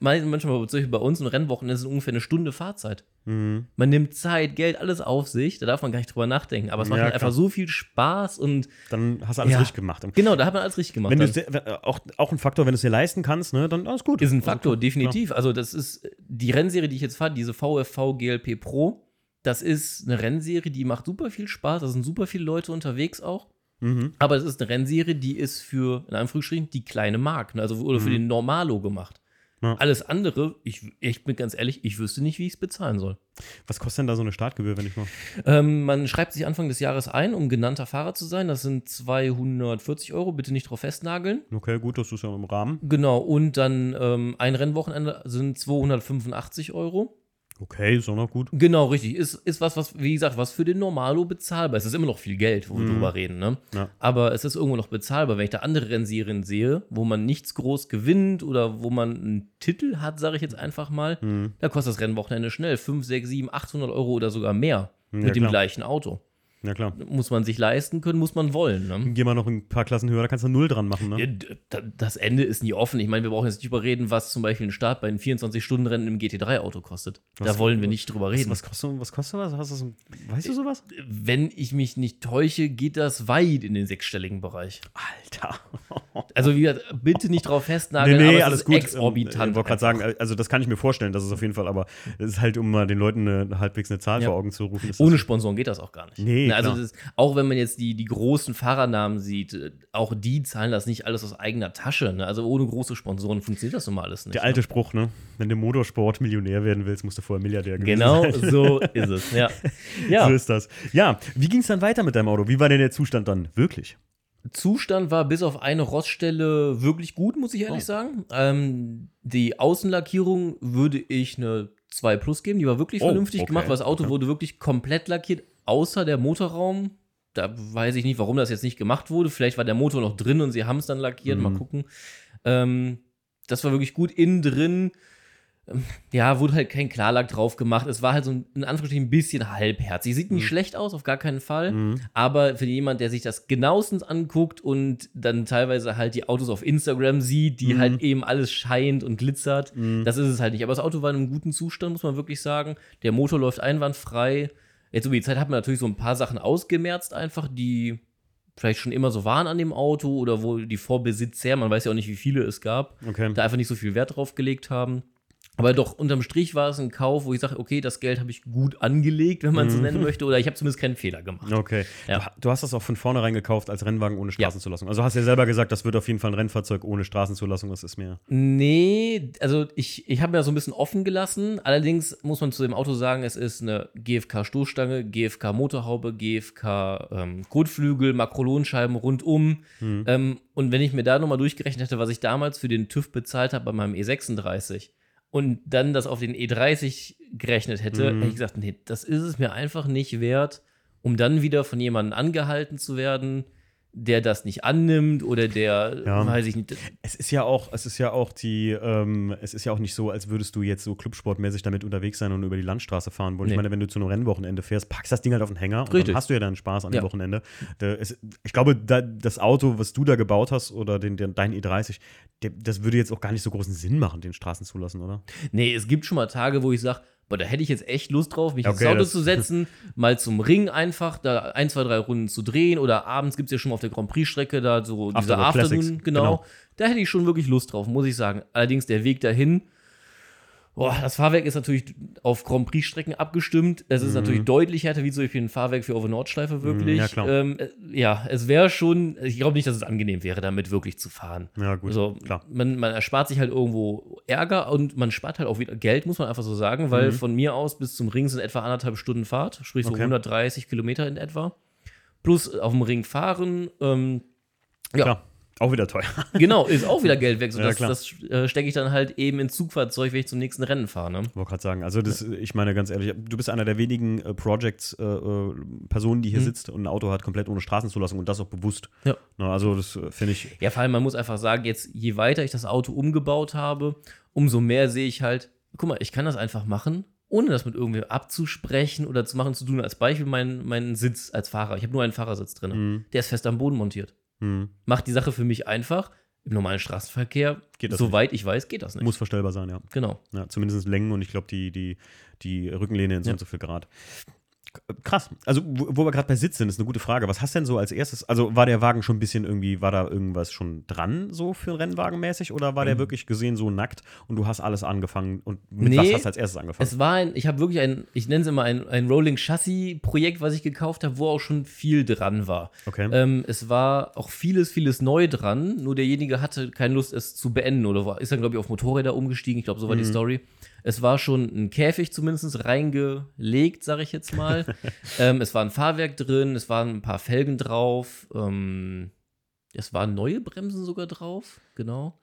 man- manchmal bei uns ein Rennwochenende ist es ungefähr eine Stunde Fahrzeit. Mhm. Man nimmt Zeit, Geld, alles auf sich. Da darf man gar nicht drüber nachdenken. Aber es macht Ja, halt einfach so viel Spaß und Dann hast du alles Ja. richtig gemacht. genau, da hat man alles richtig gemacht. Wenn du auch, auch ein Faktor, wenn du es dir leisten kannst, ne, dann alles gut. Ist ein Also Faktor, klar, definitiv. Also, das ist die Rennserie, die ich jetzt fahre, diese VFV GLP Pro. Das ist eine Rennserie, die macht super viel Spaß. Da sind super viele Leute unterwegs auch. Mhm. Aber es ist eine Rennserie, die ist für, in Anführungsstrichen, die kleine Mark. Ne? Also, oder für Mhm. den Normalo gemacht. Ja. Alles andere, ich, ich bin ganz ehrlich, ich wüsste nicht, wie ich es bezahlen soll. Was kostet denn da so eine Startgebühr, wenn ich mal. Ähm, man schreibt sich Anfang des Jahres ein, um genannter Fahrer zu sein. Das sind 240 Euro, bitte nicht drauf festnageln. Okay, gut, das ist ja im Rahmen. Genau, und dann ähm, ein Rennwochenende sind 285 Euro. Okay, ist auch noch gut. Genau, richtig. Ist, ist was, was, wie gesagt, was für den Normalo bezahlbar ist. Es ist immer noch viel Geld, wo wir drüber reden, ne? Ja. Aber es ist irgendwo noch bezahlbar. Wenn ich da andere Rennserien sehe, wo man nichts groß gewinnt oder wo man einen Titel hat, sage ich jetzt einfach mal, da kostet das Rennwochenende schnell 5, 6, 7, 800 Euro oder sogar mehr mit dem klar. gleichen Auto. Ja, klar. Muss man sich leisten können, muss man wollen. Ne? Geh mal noch ein paar Klassen höher, da kannst du null dran machen, ne? Ja, Das Ende ist nie offen. Ich meine, wir brauchen jetzt nicht überreden, was zum Beispiel ein Start bei einem 24-Stunden-Rennen im GT3-Auto kostet. Was- da wollen wir nicht drüber Was, reden. was kostet was? Kostet was? Hast du so, weißt du sowas? Wenn ich mich nicht täusche, geht das weit in den sechsstelligen Bereich. Alter. Also, wie gesagt, bitte nicht drauf Nee, festnageln, nee, aber es alles ist gut. exorbitant. Ich wollte gerade sagen, also das kann ich mir vorstellen, das ist auf jeden Fall, aber es ist halt, um mal den Leuten eine, halbwegs eine Zahl Ja. vor Augen zu rufen. Ist Ohne Sponsoren geht das auch gar nicht. Nee, Na, also das, auch wenn man jetzt die, die großen Fahrernamen sieht, äh, auch die zahlen das nicht alles aus eigener Tasche. Ne? Also ohne große Sponsoren funktioniert das nun mal alles nicht. Der alte Spruch, ne? Wenn du Motorsport Millionär werden willst, musst du vorher Milliardär ne? gewesen Genau sein. so ist es. Ja. ja. So ist das. Ja, wie ging es dann weiter mit deinem Auto? Wie war denn der Zustand dann wirklich? Zustand war bis auf eine Roststelle wirklich gut, muss ich ehrlich Oh. sagen. Ähm, die Außenlackierung würde ich eine 2 Plus geben. Die war wirklich Oh, vernünftig okay, gemacht, weil das Auto okay. wurde wirklich komplett lackiert, außer der Motorraum. Da weiß ich nicht, warum das jetzt nicht gemacht wurde. Vielleicht war der Motor noch drin und sie haben es dann lackiert. Mal Mhm. gucken. Ähm, das war wirklich gut. Innen drin, ja, wurde halt kein Klarlack drauf gemacht. Es war halt so ein, in Anführungsstrichen ein bisschen halbherzig. Sieht nicht Mhm. schlecht aus, auf gar keinen Fall. Mhm. Aber für jemand, der sich das genauestens anguckt und dann teilweise halt die Autos auf Instagram sieht, die Mhm. halt eben alles scheint und glitzert, Mhm. das ist es halt nicht. Aber das Auto war in einem guten Zustand, muss man wirklich sagen. Der Motor läuft einwandfrei. Jetzt über die Zeit hat man natürlich so ein paar Sachen ausgemerzt, einfach, die vielleicht schon immer so waren an dem Auto oder wo die Vorbesitzer, man weiß ja auch nicht, wie viele es gab, Okay. da einfach nicht so viel Wert drauf gelegt haben. Aber doch unterm Strich war es ein Kauf, wo ich sage, okay, das Geld habe ich gut angelegt, wenn man es so nennen möchte, oder ich habe zumindest keinen Fehler gemacht. Okay. Ja. Du, du hast das auch von vornherein gekauft als Rennwagen ohne Straßenzulassung. Also hast ja selber gesagt, das wird auf jeden Fall ein Rennfahrzeug ohne Straßenzulassung. Das ist mir. Nee, also ich, ich habe mir das so ein bisschen offen gelassen. Allerdings muss man zu dem Auto sagen, es ist eine GFK-Stoßstange, GFK-Motorhaube, GFK ähm, Makrolonscheiben rundum. Ähm, und wenn ich mir da nochmal durchgerechnet hätte, was ich damals für den TÜV bezahlt habe bei meinem E36 und dann das auf den E30 gerechnet hätte, Mhm. hätte ich gesagt, nee, das ist es mir einfach nicht wert, um dann wieder von jemandem angehalten zu werden, der das nicht annimmt oder der, Ja. weiß ich nicht, Es ist ja auch, es ist ja auch die, ähm, es ist ja auch nicht so, als würdest du jetzt so clubsportmäßig damit unterwegs sein und über die Landstraße fahren wollen. Ich Nee. meine, wenn du zu einem Rennwochenende fährst, packst das Ding halt auf den Hänger und dann Richtig. hast du ja dann Spaß an Ja. dem Wochenende. Ist, ich glaube, da, das Auto, was du da gebaut hast oder den, den, dein E30, der, das würde jetzt auch gar nicht so großen Sinn machen, den Straßen zu lassen, oder? Nee, es gibt schon mal Tage, wo ich sage, boah, da hätte ich jetzt echt Lust drauf, mich Okay, ins Auto zu setzen, mal zum Ring einfach, da ein, zwei, drei Runden zu drehen oder abends gibt es ja schon auf der Grand Prix-Strecke da so diese Afterworld Classics, Afternoon, genau. genau. Da hätte ich schon wirklich Lust drauf, muss ich sagen. Allerdings der Weg dahin, boah, das Fahrwerk ist natürlich auf Grand Prix-Strecken abgestimmt. Es ist natürlich deutlich härter wie so ein Fahrwerk für auf Nordschleife wirklich. Mhm, ja, klar. Ähm, äh, ja, es wäre schon, ich glaube nicht, dass es angenehm wäre, damit wirklich zu fahren. Ja, gut, Also, klar. Man, man erspart sich halt irgendwo Ärger und man spart halt auch wieder Geld, muss man einfach so sagen, weil von mir aus bis zum Ring sind etwa anderthalb Stunden Fahrt, sprich so Okay. 130 Kilometer in etwa. Plus auf dem Ring fahren. Ähm, ja, Klar. Auch wieder teuer. genau, ist auch wieder Geld weg. So Ja, das das äh, stecke ich dann halt eben ins Zugfahrzeug, wenn ich zum nächsten Rennen fahre. Ne? Ich wollte gerade sagen, also das, ich meine ganz ehrlich, du bist einer der wenigen äh, Projects, äh, äh, Personen, die hier sitzt und ein Auto hat komplett ohne Straßenzulassung und das auch bewusst. Mhm. Ja. Na, also das äh, finde ich, Ja, vor allem, man muss einfach sagen, jetzt, je weiter ich das Auto umgebaut habe, umso mehr sehe ich halt, guck mal, ich kann das einfach machen, ohne das mit irgendwem abzusprechen oder zu machen, zu tun. Als Beispiel mein, mein Sitz als Fahrer. Ich habe nur einen Fahrersitz drin. Mhm. Der ist fest am Boden montiert. Hm, Macht die Sache für mich einfach. Im normalen Straßenverkehr, Geht das soweit ich weiß, geht das nicht. muss verstellbar sein, ja. Genau. ja zumindest Längen und ich glaube die, die, die Rückenlehne in so Ja. und so viel Grad. Krass. Also, wo, wo wir gerade bei Sitz sind, ist eine gute Frage. Was hast denn so als erstes? Also, war der Wagen schon ein bisschen irgendwie, war da irgendwas schon dran, so für Rennwagen mäßig? Oder war der wirklich gesehen so nackt und du hast alles angefangen und mit Nee, was hast du als erstes angefangen? Es war ein, ich habe wirklich ein, ich nenne es immer ein, ein Rolling Chassis-Projekt, was ich gekauft habe, wo auch schon viel dran war. Okay. Ähm, es war auch vieles, vieles neu dran, nur derjenige hatte keine Lust, es zu beenden oder war, ist dann, glaube ich, auf Motorräder umgestiegen. Ich glaube, so war Mhm. die Story. Es war schon ein Käfig zumindest reingelegt, sage ich jetzt mal. ähm, es war ein Fahrwerk drin, es waren ein paar Felgen drauf. Ähm, es waren neue Bremsen sogar drauf, genau.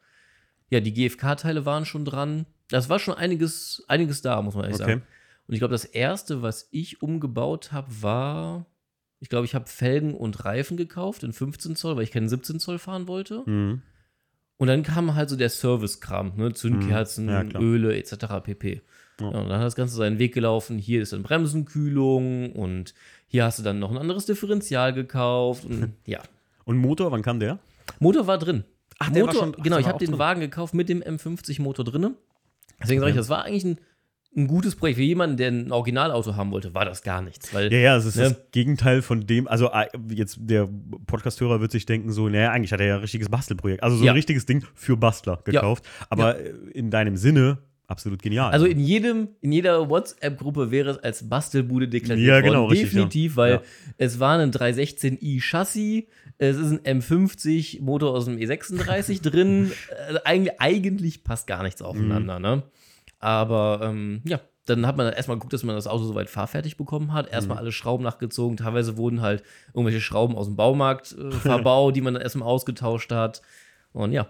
Ja, die GFK-Teile waren schon dran. Das war schon einiges, einiges da, muss man ehrlich Okay. sagen. Und ich glaube, das erste, was ich umgebaut habe, war, ich glaube, ich habe Felgen und Reifen gekauft in 15 Zoll, weil ich keinen 17 Zoll fahren wollte. Mhm. Und dann kam halt so der Service-Kram, ne? Zündkerzen, Mhm. Ja. Öle etc. pp. Ja. Und dann hat das Ganze seinen Weg gelaufen. Hier ist dann Bremsenkühlung und hier hast du dann noch ein anderes Differential gekauft. Und ja, Und Motor, wann kam der? Motor war drin. Ach, der war Motor, schon- ach, genau, ich war habe den drin. Wagen gekauft mit dem M50-Motor drin. Deswegen sage ich, das war eigentlich ein, ein gutes Projekt. Für jemanden, der ein Originalauto haben wollte, war das gar nichts. Weil Ja, ja, es ist Ne? das Gegenteil von dem, also äh, jetzt der Podcast-Hörer wird sich denken, so, naja, eigentlich hat er ja ein richtiges Bastelprojekt. Also so Ja. ein richtiges Ding für Bastler gekauft. Aber äh, in deinem Sinne absolut genial. Also in jedem, in jeder WhatsApp-Gruppe wäre es als Bastelbude deklariert Ja, worden. genau, richtig, Definitiv, ja. weil Ja. es war ein 316i Chassis, es ist ein M50 Motor aus dem E36 drin. Äh, eigentlich, eigentlich passt gar nichts aufeinander, Mhm. ne? Aber ähm, ja, dann hat man erstmal geguckt, dass man das Auto soweit fahrfertig bekommen hat. Erstmal Mhm. alle Schrauben nachgezogen. Teilweise wurden halt irgendwelche Schrauben aus dem Baumarkt äh, verbaut, die man dann erstmal ausgetauscht hat. Und ja,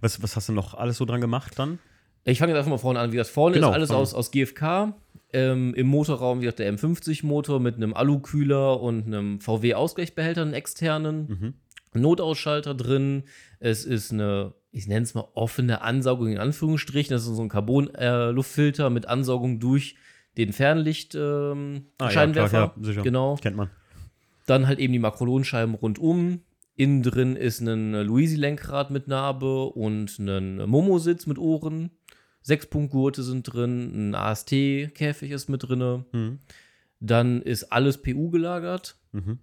was, was hast du noch alles so dran gemacht dann? ich fange jetzt einfach mal vorne an. Wie das vorne Genau, ist alles aus, aus GFK. Ähm, Im Motorraum wird der M50-Motor mit einem Alukühler und einem VW-Ausgleichsbehälter, einen externen. Mhm. Notausschalter drin. Es ist eine, ich nenne es mal offene Ansaugung in Anführungsstrichen. Das ist so ein Carbon-Luftfilter mit Ansaugung durch den Fernlicht ähm, Ah, ja, klar, ja, sicher. Genau. Kennt man. Dann halt eben die Makrolonscheiben rundum. Innen drin ist ein Luisi-Lenkrad mit Narbe und ein Momo-Sitz mit Ohren. Sechspunktgurte sind drin, ein AST-Käfig ist mit drin. Mhm. Dann ist alles PU gelagert. Mhm.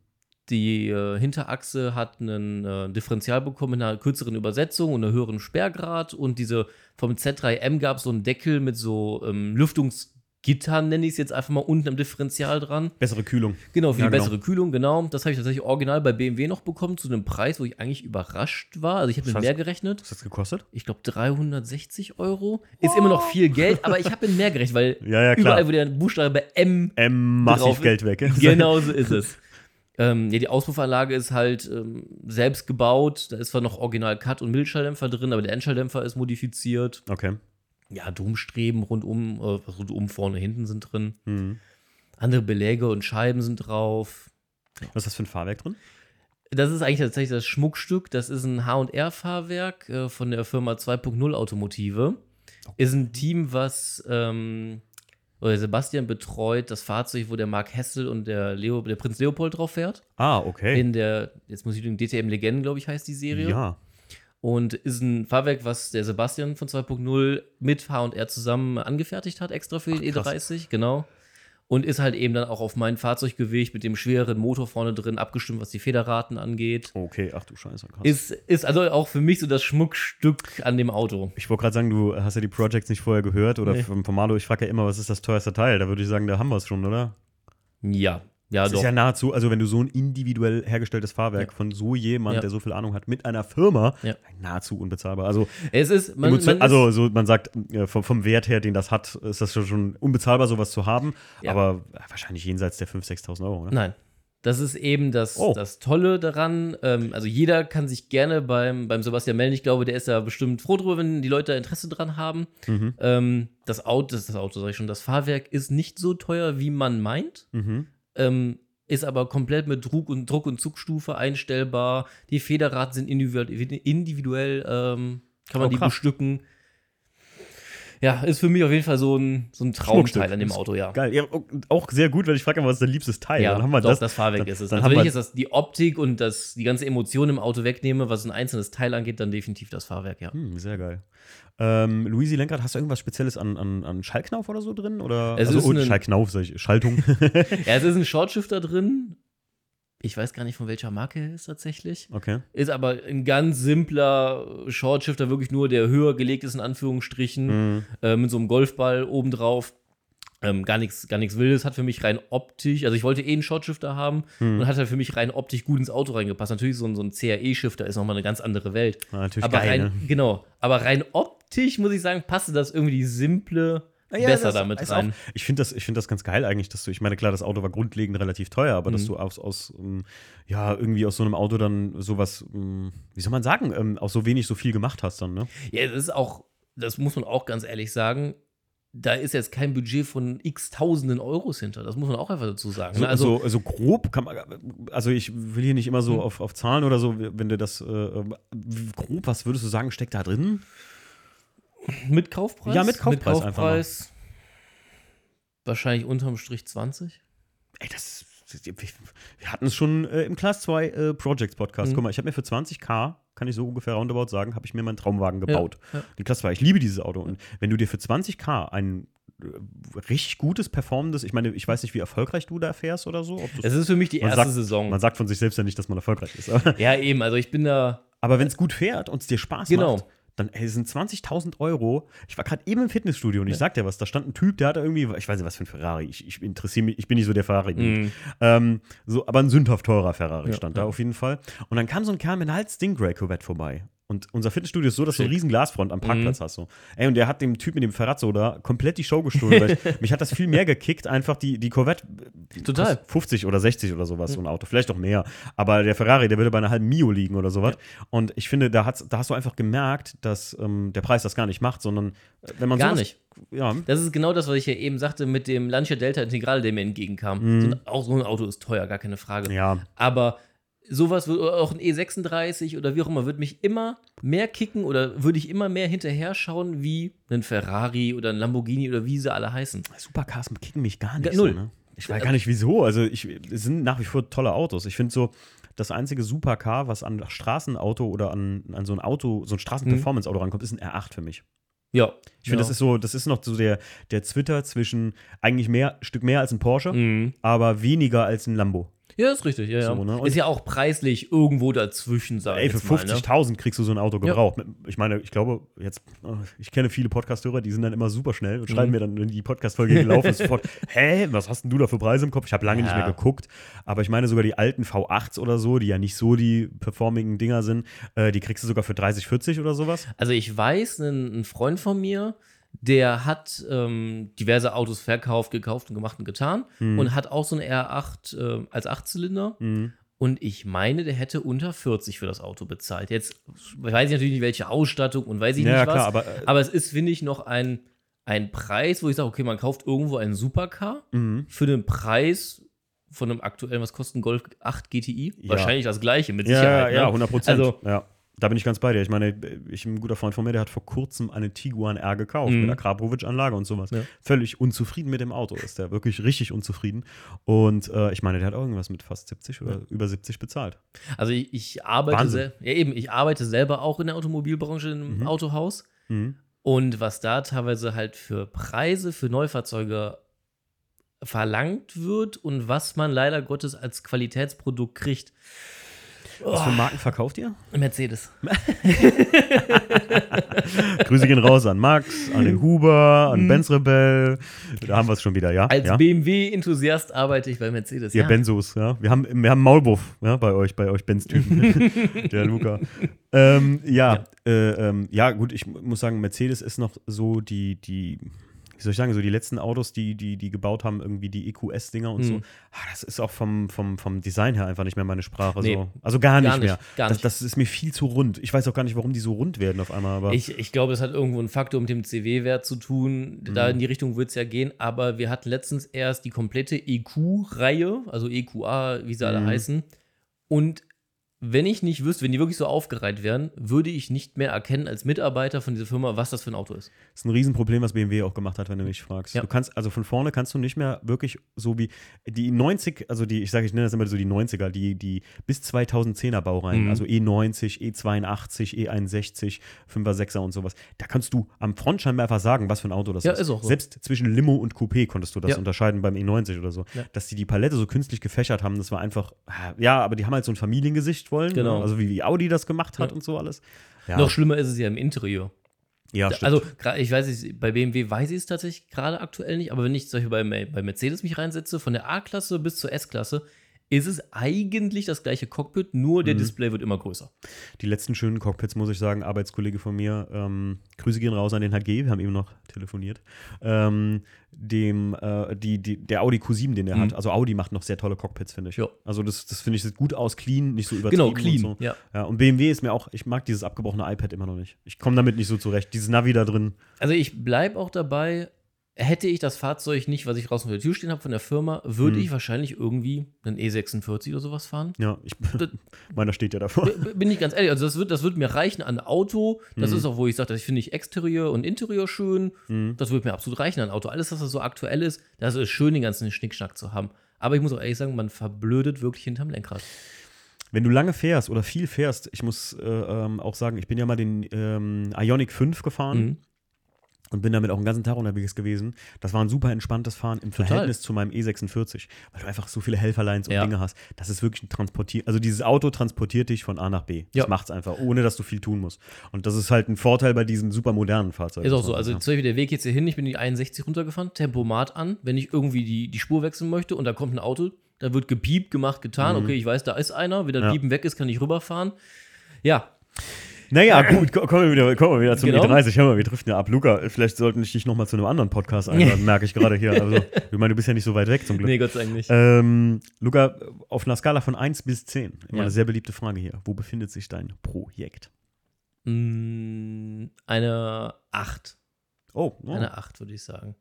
Die äh, Hinterachse hat einen äh, Differential bekommen mit einer kürzeren Übersetzung und einem höheren Sperrgrad. Und diese vom Z3M gab es so einen Deckel mit so ähm, Lüftungsgittern, nenne ich es jetzt einfach mal, unten am Differential dran. Bessere Kühlung. Genau, für Ja, die genau. bessere Kühlung, genau. Das habe ich tatsächlich original bei BMW noch bekommen, zu einem Preis, wo ich eigentlich überrascht war. Also ich habe mit mehr gerechnet. Was hat das gekostet? Ich glaube 360 Euro. Ist immer noch viel Geld, aber ich habe mit mehr gerechnet, weil Ja, ja, überall, wo der Buchstabe M Ähm, massiv drauf. Geld weg. Genau so ist es. Ähm, ja, die Auspuffanlage ist halt ähm, selbst gebaut. Da ist zwar noch original Cut- und Milchschalldämpfer drin, aber der Endschalldämpfer ist modifiziert. Okay. Ja, Domstreben rundum, äh, rundum vorne, hinten sind drin. Mhm. Andere Beläge und Scheiben sind drauf. Was ist das für ein Fahrwerk drin? Das ist eigentlich tatsächlich das Schmuckstück. Das ist ein HR-Fahrwerk äh, von der Firma 2.0 Automotive. Ist ein Team, was ähm, oder Sebastian betreut das Fahrzeug, wo der Marc Hessel und der, Leo, der Prinz Leopold drauf fährt. Ah, okay. In der, jetzt muss ich den DTM Legenden, glaube ich, heißt die Serie. ja. Und ist ein Fahrwerk, was der Sebastian von 2.0 mit HR zusammen angefertigt hat, extra für den Ach, krass. E30, genau. Und ist halt eben dann auch auf mein Fahrzeuggewicht mit dem schweren Motor vorne drin abgestimmt, was die Federraten angeht. Okay, ach du Scheiße. Krass. Ist, ist also auch für mich so das Schmuckstück an dem Auto. ich wollte gerade sagen, du hast ja die Projects nicht vorher gehört oder Nee. vom, vom Malo, ich frage ja immer, was ist das teuerste Teil? Da würde ich sagen, da haben wir es schon, oder? Ja, ja, Das doch. ist ja nahezu, also wenn du so ein individuell hergestelltes Fahrwerk Ja. von so jemand, Ja. der so viel Ahnung hat, mit einer Firma, Ja. nahezu unbezahlbar. Also, es ist, man, man ist, also so, man sagt, äh, vom, vom Wert her, den das hat, ist das schon- unbezahlbar, sowas zu haben. Aber äh, wahrscheinlich jenseits der 5.000, 6.000 Euro, ne? Nein. Das ist eben das, Oh. das Tolle daran. Ähm, also jeder kann sich gerne beim, beim Sebastian melden. Ich glaube, der ist ja bestimmt froh drüber, wenn die Leute Interesse dran haben. Mhm. Ähm, das Auto, das, das Auto, sag ich schon, das Fahrwerk ist nicht so teuer, wie man meint. Mhm. Ähm, ist aber komplett mit Druck und, Druck und Zugstufe einstellbar. Die Federraten sind individuell, individuell ähm, kann man Oh, die bestücken. Ja, ist für mich auf jeden Fall so ein, so ein. Traumteil an dem Auto, ja. Geil. Ja, auch sehr gut, weil ich frage immer, was ist dein liebstes Teil? Ja, dann haben wir doch, das. das, Fahrwerk dann- ist es. dann ich jetzt das, die Optik und das, die ganze Emotion im Auto wegnehme, was ein einzelnes Teil angeht, dann definitiv das Fahrwerk, ja. Hm, sehr geil. Ähm, Luisi Lenkrad, hast du irgendwas Spezielles an, an, an Schallknauf oder so drin? Oder? Es also, ist oh, ein- Schallknauf, sag ich, Schaltung. Ja, es ist ein Shortshifter drin. Ich weiß gar nicht, von welcher Marke er ist tatsächlich. okay. Ist aber ein ganz simpler Shortshifter, wirklich nur der höher gelegt ist, in Anführungsstrichen, Mhm. äh, mit so einem Golfball obendrauf. Ähm, gar nichts gar nichts Wildes, hat für mich rein optisch, also ich wollte eh einen Shortshifter haben Mhm. und hat halt für mich rein optisch gut ins Auto reingepasst. Natürlich, so ein, so ein CAE-Shifter ist nochmal eine ganz andere Welt. Ja, natürlich aber geil, rein, ne? genau, aber rein optisch muss ich sagen, passte das irgendwie die simple Ja, besser damit rein. Auch, ich finde das, ich find das ganz geil eigentlich, dass du, ich meine, klar, das Auto war grundlegend relativ teuer, aber dass Mhm. du aus, aus ähm, ja, irgendwie aus so einem Auto dann sowas, ähm, wie soll man sagen, ähm, aus so wenig so viel gemacht hast dann, ne? Ja, das ist auch, das muss man auch ganz ehrlich sagen. da ist jetzt kein Budget von x Tausenden Euros hinter. Das muss man auch einfach dazu sagen. So, ne? also, so, so grob kann man, also ich will hier nicht immer so Hm. auf, auf Zahlen oder so, wenn du das, äh, wie grob, was würdest du sagen, steckt da drin? Mit Kaufpreis? Ja, mit Kaufpreis einfach mal. Kaufpreis wahrscheinlich unterm Strich 20. Ey, das, wir wir hatten es schon äh, im Class 2 äh, Projects Podcast. Mhm. Guck mal, ich habe mir für 20k, kann ich so ungefähr roundabout sagen, habe ich mir meinen Traumwagen gebaut. ja. Den Class 2. Ich liebe dieses Auto. Und wenn du dir für 20k ein äh, richtig gutes, performendes, ich meine, ich weiß nicht, wie erfolgreich du da fährst oder so. Es ist für mich die erste sagt- Saison. man sagt von sich selbst ja nicht, dass man erfolgreich ist. Ja, eben. Also ich bin da. aber wenn es gut fährt und es dir Spaß Genau. macht, dann ey, sind 20.000 Euro. Ich war gerade eben im Fitnessstudio und ich sag dir was, da stand ein Typ, der hatte irgendwie, ich weiß nicht, was für ein Ferrari. Ich, ich interessiere mich, ich bin nicht so der ferrari Mhm. ähm, so, aber ein sündhaft teurer Ferrari Ja, stand da ja. auf jeden Fall. Und dann kam so ein Kerl mit einer Stingray Corvette vorbei. Und unser Fitnessstudio ist so, dass du eine Schick. riesen Glasfront am Parkplatz Mhm. hast. So. Ey, und der hat dem Typ mit dem Ferrazzo da komplett die Show gestohlen. weil ich, mich hat das viel mehr gekickt, einfach die, die Corvette. Total. kostet 50 oder 60 oder sowas, so ein Auto. Vielleicht auch mehr. Aber der Ferrari, der würde bei einer halben Mio liegen oder sowas. Und ich finde, da, hat's, da hast du einfach gemerkt, dass ähm, der Preis das gar nicht macht, sondern äh, wenn man Gar nicht. Ja, Das ist genau das, was ich ja eben sagte mit dem Lancia Delta Integral, der mir entgegenkam. Mhm. So ein, auch so ein Auto ist teuer, gar keine Frage. ja. Aber sowas, oder auch ein E36 oder wie auch immer, würde mich immer mehr kicken oder würde ich immer mehr hinterher schauen wie ein Ferrari oder ein Lamborghini oder wie sie alle heißen. Supercars kicken mich gar nicht null. so, ne? Ich weiß gar nicht wieso. Also, ich, es sind nach wie vor tolle Autos. Ich finde so, das einzige Supercar, was an Straßenauto oder an, an so ein Auto, so ein Straßenperformance-Auto rankommt, ist ein R8 für mich. Ja. Ich finde, ja. das ist so, das ist noch so der, der Twitter zwischen eigentlich mehr, Stück mehr als ein Porsche, Mhm. aber weniger als ein Lambo. Ja, ist richtig, ja, ja. So, ne? Ist ja auch preislich irgendwo dazwischen, sag ich Ey, für jetzt mal, ne? 50.000 kriegst du so ein Auto gebraucht. Ich meine, ich glaube, jetzt, ich kenne viele Podcast-Hörer, die sind dann immer super schnell und schreiben Mhm. mir dann, wenn die Podcast-Folge gelaufen ist, sofort, hä, was hast denn du da für Preise im Kopf? Ich habe lange nicht Ja. mehr geguckt, aber ich meine sogar die alten V8s oder so, die ja nicht so die performing Dinger sind, äh, die kriegst du sogar für 30, 40 oder sowas. Also ich weiß, ein, ein Freund von mir, der hat ähm, diverse Autos verkauft, gekauft und gemacht und getan Mhm. und hat auch so ein R8 äh, als Achtzylinder. Mhm. Und ich meine, der hätte unter 40 für das Auto bezahlt. Jetzt weiß ich natürlich nicht, welche Ausstattung und weiß ich Ja, nicht klar, was. aber, äh, aber es ist, finde ich, noch ein, ein Preis, wo ich sage, okay, man kauft irgendwo einen Supercar Mhm. für den Preis von einem aktuellen, was kostet ein Golf 8 GTI? Ja. Wahrscheinlich das gleiche, mit Ja, Sicherheit. ja, ja, ne? 100 Prozent. Also- ja. Da bin ich ganz bei dir. Ich meine, ich, ein guter Freund von mir, der hat vor kurzem eine Tiguan R gekauft Mhm. mit einer Krapovic-Anlage und sowas. Ja. Völlig unzufrieden mit dem Auto ist der, wirklich richtig unzufrieden. Und äh, ich meine, der hat auch irgendwas mit fast 70 oder über 70 bezahlt. Also ich, ich arbeite ja eben, ich arbeite selber auch in der Automobilbranche im Mhm. Autohaus Mhm. und was da teilweise halt für Preise für Neufahrzeuge verlangt wird und was man leider Gottes als Qualitätsprodukt kriegt. Was für Marken verkauft ihr? Mercedes. Grüße gehen raus an Max, an den Huber, an Benz Rebell. Da haben wir es schon wieder, ja? Als ja? BMW-Enthusiast arbeite ich bei Mercedes. Ihr Benzos, ja. Wir haben, wir haben Maulwurf, ja, bei euch, bei euch Benz-Typen. Der Luca. Ähm, ja, ja. Äh, ähm, ja, gut, ich muss sagen, Mercedes ist noch so die, die, wie soll ich sagen, so die letzten Autos, die, die, die gebaut haben, irgendwie die EQS-Dinger und so. Mhm. Ah, das ist auch vom, vom, vom Design her einfach nicht mehr meine Sprache. Nee. so. Also gar nicht, Gar nicht, mehr. gar das, nicht. das ist mir viel zu rund. Ich weiß auch gar nicht, warum die so rund werden auf einmal. Aber Ich, ich glaube, es hat irgendwo einen Faktor mit dem CW-Wert zu tun. Da Mhm. in die Richtung wird es ja gehen. Aber wir hatten letztens erst die komplette EQ-Reihe, also EQA, wie sie alle Mhm. heißen. Und wenn ich nicht wüsste, wenn die wirklich so aufgereiht wären, würde ich nicht mehr erkennen als Mitarbeiter von dieser Firma, was das für ein Auto ist. Das ist ein Riesenproblem, was BMW auch gemacht hat, wenn du mich fragst. Ja. Du kannst, also von vorne kannst du nicht mehr wirklich so wie die 90, also die, ich sage, ich nenne das immer so die 90er, die, die bis 2010er Baureihen, Mhm. also E E90, E82, E61, 5er, 6er und sowas. Da kannst du am Frontscheinwerfer sagen, was für ein Auto das Ja, ist. ist auch so. Selbst zwischen Limo und Coupé konntest du das Ja. unterscheiden beim E90 oder so. Ja. Dass die die Palette so künstlich gefächert haben, das war einfach, ja, aber die haben halt so ein Familiengesicht wollen. Genau. Ne? Also wie, wie Audi das gemacht hat Ja. und so alles. Ja, Noch schlimmer ist es ja im Interieur. ja stimmt. Also, ich weiß nicht, bei BMW weiß ich es tatsächlich gerade aktuell nicht, aber wenn ich zum Beispiel bei, bei Mercedes mich reinsetze, von der A-Klasse bis zur S-Klasse, ist es eigentlich das gleiche Cockpit, nur Mhm. der Display wird immer größer. Die letzten schönen Cockpits, muss ich sagen, Arbeitskollege von mir, ähm, Grüße gehen raus an den HG, wir haben eben noch telefoniert, ähm, dem, äh, die, die, der Audi Q7, den er Mhm. hat. Also Audi macht noch sehr tolle Cockpits, finde ich. Ja. Also das, das finde ich sieht gut aus, clean, nicht so übertrieben Genau, clean. und so. Ja. Ja, und BMW ist mir auch, ich mag dieses abgebrochene iPad immer noch nicht. Ich komme damit nicht so zurecht. Dieses Navi da drin. Also ich bleibe auch dabei, hätte ich das Fahrzeug nicht, was ich draußen vor der Tür stehen habe von der Firma, würde Mhm. ich wahrscheinlich irgendwie einen E46 oder sowas fahren. Ja, ich, Das- meiner steht ja davor. Bin ich ganz ehrlich, also das wird, das wird mir reichen an Auto. Das Mhm. ist auch, wo ich sage, das finde ich Exterieur und Interieur schön. Mhm. Das wird mir absolut reichen an Auto. Alles, was da so aktuell ist, das ist schön, den ganzen Schnickschnack zu haben. Aber ich muss auch ehrlich sagen, man verblödet wirklich hinterm Lenkrad. Wenn du lange fährst oder viel fährst, ich muss äh, ähm, auch sagen, ich bin ja mal den ähm, Ionic 5 gefahren Mhm. Und bin damit auch einen ganzen Tag unterwegs gewesen. Das war ein super entspanntes Fahren im Total. Verhältnis zu meinem E46, weil du einfach so viele Helferlines und Ja. Dinge hast. Das ist wirklich ein Transportier, also dieses Auto transportiert dich von A nach B. Ja. Das macht's einfach, ohne dass du viel tun musst. Und das ist halt ein Vorteil bei diesen super modernen Fahrzeugen. Ist auch so. Also sagen. zum Beispiel der Weg jetzt hier hin, ich bin die 61 runtergefahren, Tempomat an. Wenn ich irgendwie die, die Spur wechseln möchte und da kommt ein Auto, da wird gepiept, gemacht, getan. Okay, ich weiß, da ist einer. Wenn der Mhm. Ja. Piepen weg ist, kann ich rüberfahren. Ja, Naja, gut, ko- kommen wir wieder, kommen wir wieder zum Genau. E30. Hör mal, wir driften ja ab. Luca, vielleicht sollten ich dich nochmal zu einem anderen Podcast einladen, merke ich gerade hier. Also, ich meine, du bist ja nicht so weit weg zum Glück. nee, Gott sei Dank nicht. Ähm, Luca, auf einer Skala von 1 bis 10, immer Ja. eine sehr beliebte Frage hier. Wo befindet sich dein Projekt? Mm, Eine 8. Oh, oh. Eine 8, würde ich sagen.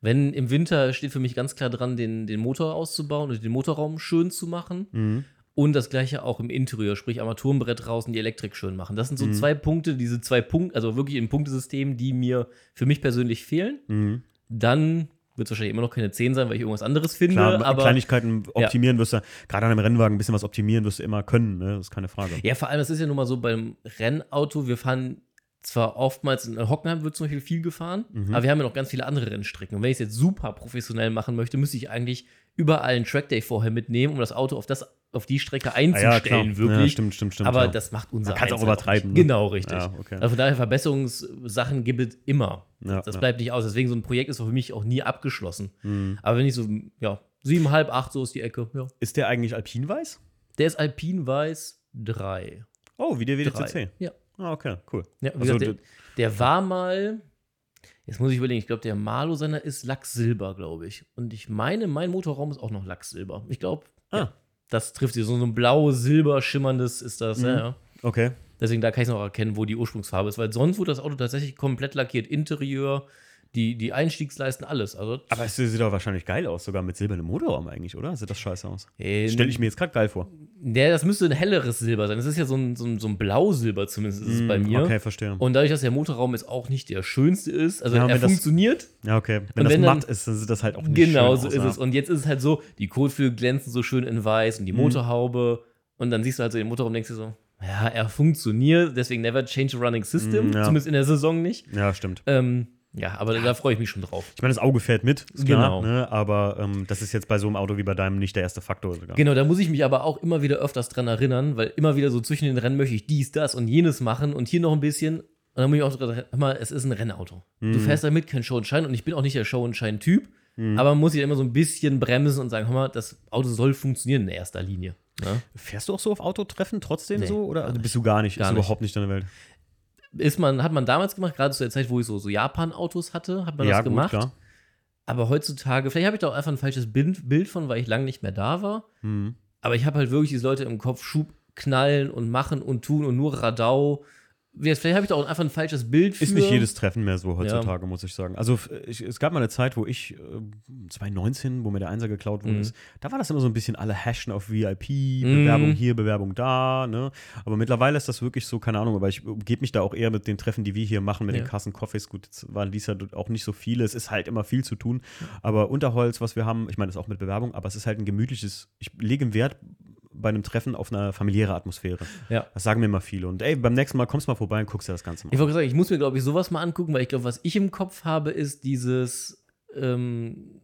Wenn im Winter steht für mich ganz klar dran, den, den Motor auszubauen und den Motorraum schön zu machen. Mhm. Und das gleiche auch im Interieur, sprich Armaturenbrett und die Elektrik schön machen. Das sind so Mhm. zwei Punkte, diese zwei Punkte, also wirklich im Punktesystem, die mir für mich persönlich fehlen. Mhm. Dann wird es wahrscheinlich immer noch keine 10 sein, weil ich irgendwas anderes finde. Klar, aber Kleinigkeiten optimieren wirst du, gerade an einem Rennwagen ein bisschen was optimieren wirst du immer können, ne? das ist keine Frage. ja, vor allem, das ist ja nun mal so beim Rennauto, wir fahren zwar oftmals in Hockenheim wird zum Beispiel viel gefahren, Mhm. aber wir haben ja noch ganz viele andere Rennstrecken. Und wenn ich es jetzt super professionell machen möchte, müsste ich eigentlich überall einen Trackday vorher mitnehmen, um das Auto auf, das, auf die Strecke Ah, ja, einzustellen, wirklich. Ja, stimmt, stimmt, stimmt. aber ja. das macht unser Man kann's auch übertreiben, nicht. ne? Genau, richtig. Ja, okay. Also von daher Verbesserungssachen gibt es immer. Das bleibt nicht aus. Deswegen so ein Projekt ist für mich auch nie abgeschlossen. Mhm. Aber wenn ich so, ja, siebeneinhalb, acht, so ist die Ecke. Ja. Ist der eigentlich alpinweiß? Der ist Alpin-Weiß 3. Oh, wie der. WDCC. Ja. Ah, okay, cool. ja Also, gesagt, der, der war mal, jetzt muss ich überlegen, ich glaube, der Malo seiner ist Lachssilber, glaube ich. Und ich meine, mein Motorraum ist auch noch Lachssilber. Ich glaube, Ah. ja, das trifft sie. So, so ein blau-silber schimmerndes ist das. Ja, Mhm. ja. Okay. Deswegen, da kann ich noch erkennen, wo die Ursprungsfarbe ist. Weil sonst wurde das Auto tatsächlich komplett lackiert. Interieur, die, die Einstiegsleisten, alles. Also, Aber es sieht doch wahrscheinlich geil aus, sogar mit silbernem Motorraum eigentlich, oder? Sieht das scheiße aus? äh, Stelle ich mir jetzt gerade geil vor. Ja, das müsste ein helleres Silber sein. Das ist ja so ein, so ein, so ein Blausilber zumindest ist es bei Mm, mir. Okay, verstehe. Und dadurch, dass der Motorraum jetzt auch nicht der schönste ist, also Ja, er das- funktioniert, ja, okay. Wenn Und das wenn dann- matt ist, dann sieht das halt auch nicht genau schön so aus, ist ja. es. Und jetzt ist es halt so, die Kotflügel glänzen so schön in weiß und die Mhm. Motorhaube und dann siehst du halt so den Motorraum und denkst dir so, ja, er funktioniert, deswegen never change a running system, Mm, ja. zumindest in der Saison nicht. Ja, stimmt. Ähm, ja, aber da freue ich mich schon drauf. Ich meine, das Auge fährt mit, ist klar, Genau. ne? aber ähm, das ist jetzt bei so einem Auto wie bei deinem nicht der erste Faktor. Sogar. Genau, da muss ich mich aber auch immer wieder öfters dran erinnern, weil immer wieder so zwischen den Rennen möchte ich dies, das und jenes machen und hier noch ein bisschen. Und dann muss ich auch sagen, hör mal, es ist ein Rennauto. Mhm. Du fährst damit kein Show und Schein und ich bin auch nicht der Show und Schein-Typ, Mhm. aber man muss sich immer so ein bisschen bremsen und sagen, hör mal, das Auto soll funktionieren in erster Linie. Ne? Fährst du auch so auf Autotreffen trotzdem Nee, so? Oder also bist du gar nicht? Gar ist nicht. überhaupt nicht deine Welt. Ist man, hat man damals gemacht, gerade zu der Zeit, wo ich so, so Japan-Autos hatte, hat man ja, das gemacht. gut. Aber heutzutage, vielleicht habe ich da auch einfach ein falsches Bild, Bild von, weil ich lange nicht mehr da war. Mhm. Aber ich habe halt wirklich diese Leute im Kopf, Schub knallen und machen und tun und nur Radau. Vielleicht habe ich da auch einfach ein falsches Bild für. Ist nicht jedes Treffen mehr so heutzutage, muss ich sagen. Also ich, es gab mal eine Zeit, wo ich, äh, 2019, wo mir der Einser geklaut worden Mhm. ist, da war das immer so ein bisschen alle hashen auf VIP, Bewerbung Mhm. hier, Bewerbung da, ne? Aber mittlerweile ist das wirklich so, keine Ahnung, aber ich gebe mich da auch eher mit den Treffen, die wir hier machen, mit Ja. den Kassen Coffees, gut, jetzt waren dies ja auch nicht so viele, es ist halt immer viel zu tun, aber Unterholz, was wir haben, ich meine, das ist auch mit Bewerbung, aber es ist halt ein gemütliches, ich lege Wert bei einem Treffen auf eine familiäre Atmosphäre. Ja. Das sagen mir immer viele. Und ey, beim nächsten Mal kommst du mal vorbei und guckst dir das Ganze mal Ich wollte sagen, ich muss mir, glaube ich, sowas mal angucken, weil ich glaube, was ich im Kopf habe, ist dieses, ähm,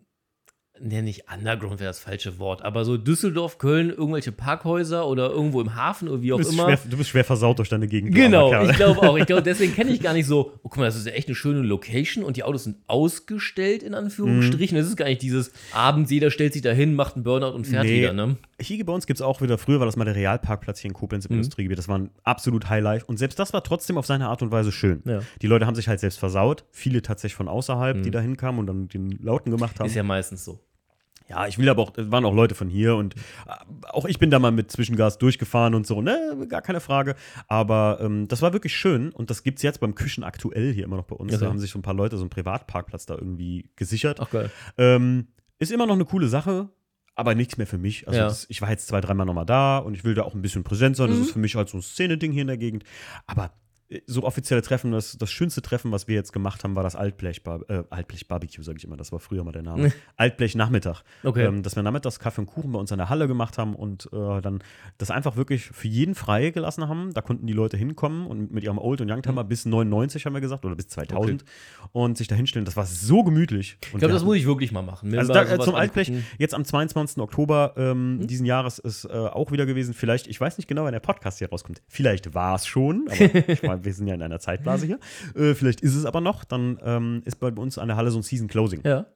ne, nicht Underground wäre das falsche Wort, aber so Düsseldorf, Köln, irgendwelche Parkhäuser oder irgendwo im Hafen oder wie auch Du immer. schwer, du bist schwer versaut durch deine Gegend. Genau, ich glaube auch. Ich glaube, deswegen kenne ich gar nicht so, oh, guck mal, das ist ja echt eine schöne Location und die Autos sind ausgestellt, in Anführungsstrichen. Das ist gar nicht dieses abends, jeder stellt sich dahin, macht einen Burnout und fährt Nee. wieder, ne? Hier bei uns gibt es auch wieder, früher war das mal der Realparkplatz hier in Koblenz im Mhm. Industriegebiet. Das war ein absolut Highlife. Und selbst das war trotzdem auf seine Art und Weise schön. Ja. Die Leute haben sich halt selbst versaut. Viele tatsächlich von außerhalb, die Mhm. da hinkamen und dann den Lauten gemacht haben. Ist ja meistens so. Ja, ich will aber auch, es waren auch Leute von hier und äh, auch ich bin da mal mit Zwischengas durchgefahren und so, ne, gar keine Frage. Aber ähm, das war wirklich schön und das gibt es jetzt beim Küchen aktuell hier immer noch bei uns. Okay. Da haben sich so ein paar Leute so einen Privatparkplatz da irgendwie gesichert. Ach geil. Ähm, ist immer noch eine coole Sache, aber nichts mehr für mich. Also Ja. das, ich war jetzt zwei, dreimal nochmal da und ich will da auch ein bisschen präsent sein. Das Mhm. ist für mich halt so ein Szene-Ding hier in der Gegend. Aber so offizielle Treffen, das, das schönste Treffen, was wir jetzt gemacht haben, war das Altblech, äh, Altblech Barbecue, sage ich immer. Das war früher mal der Name. Altblech Nachmittag. Okay. Ähm, dass wir nachmittags Kaffee und Kuchen bei uns in der Halle gemacht haben und äh, dann das einfach wirklich für jeden frei gelassen haben. Da konnten die Leute hinkommen und mit ihrem Old- und Mhm. Youngtimer bis 99 haben wir gesagt oder bis 2000 und sich da hinstellen. Das war so gemütlich. Ich glaube, das muss ich wirklich mal machen. Also da, äh, zum Altblech, angucken. jetzt am 22. Oktober ähm, Mhm. diesen Jahres ist äh, auch wieder gewesen. Vielleicht, ich weiß nicht genau, wann der Podcast hier rauskommt. Vielleicht war es schon, aber ich meine, wir sind ja in einer Zeitblase hier. Äh, vielleicht ist es aber noch. Dann ähm, ist bei uns an der Halle so ein Season Closing Ja,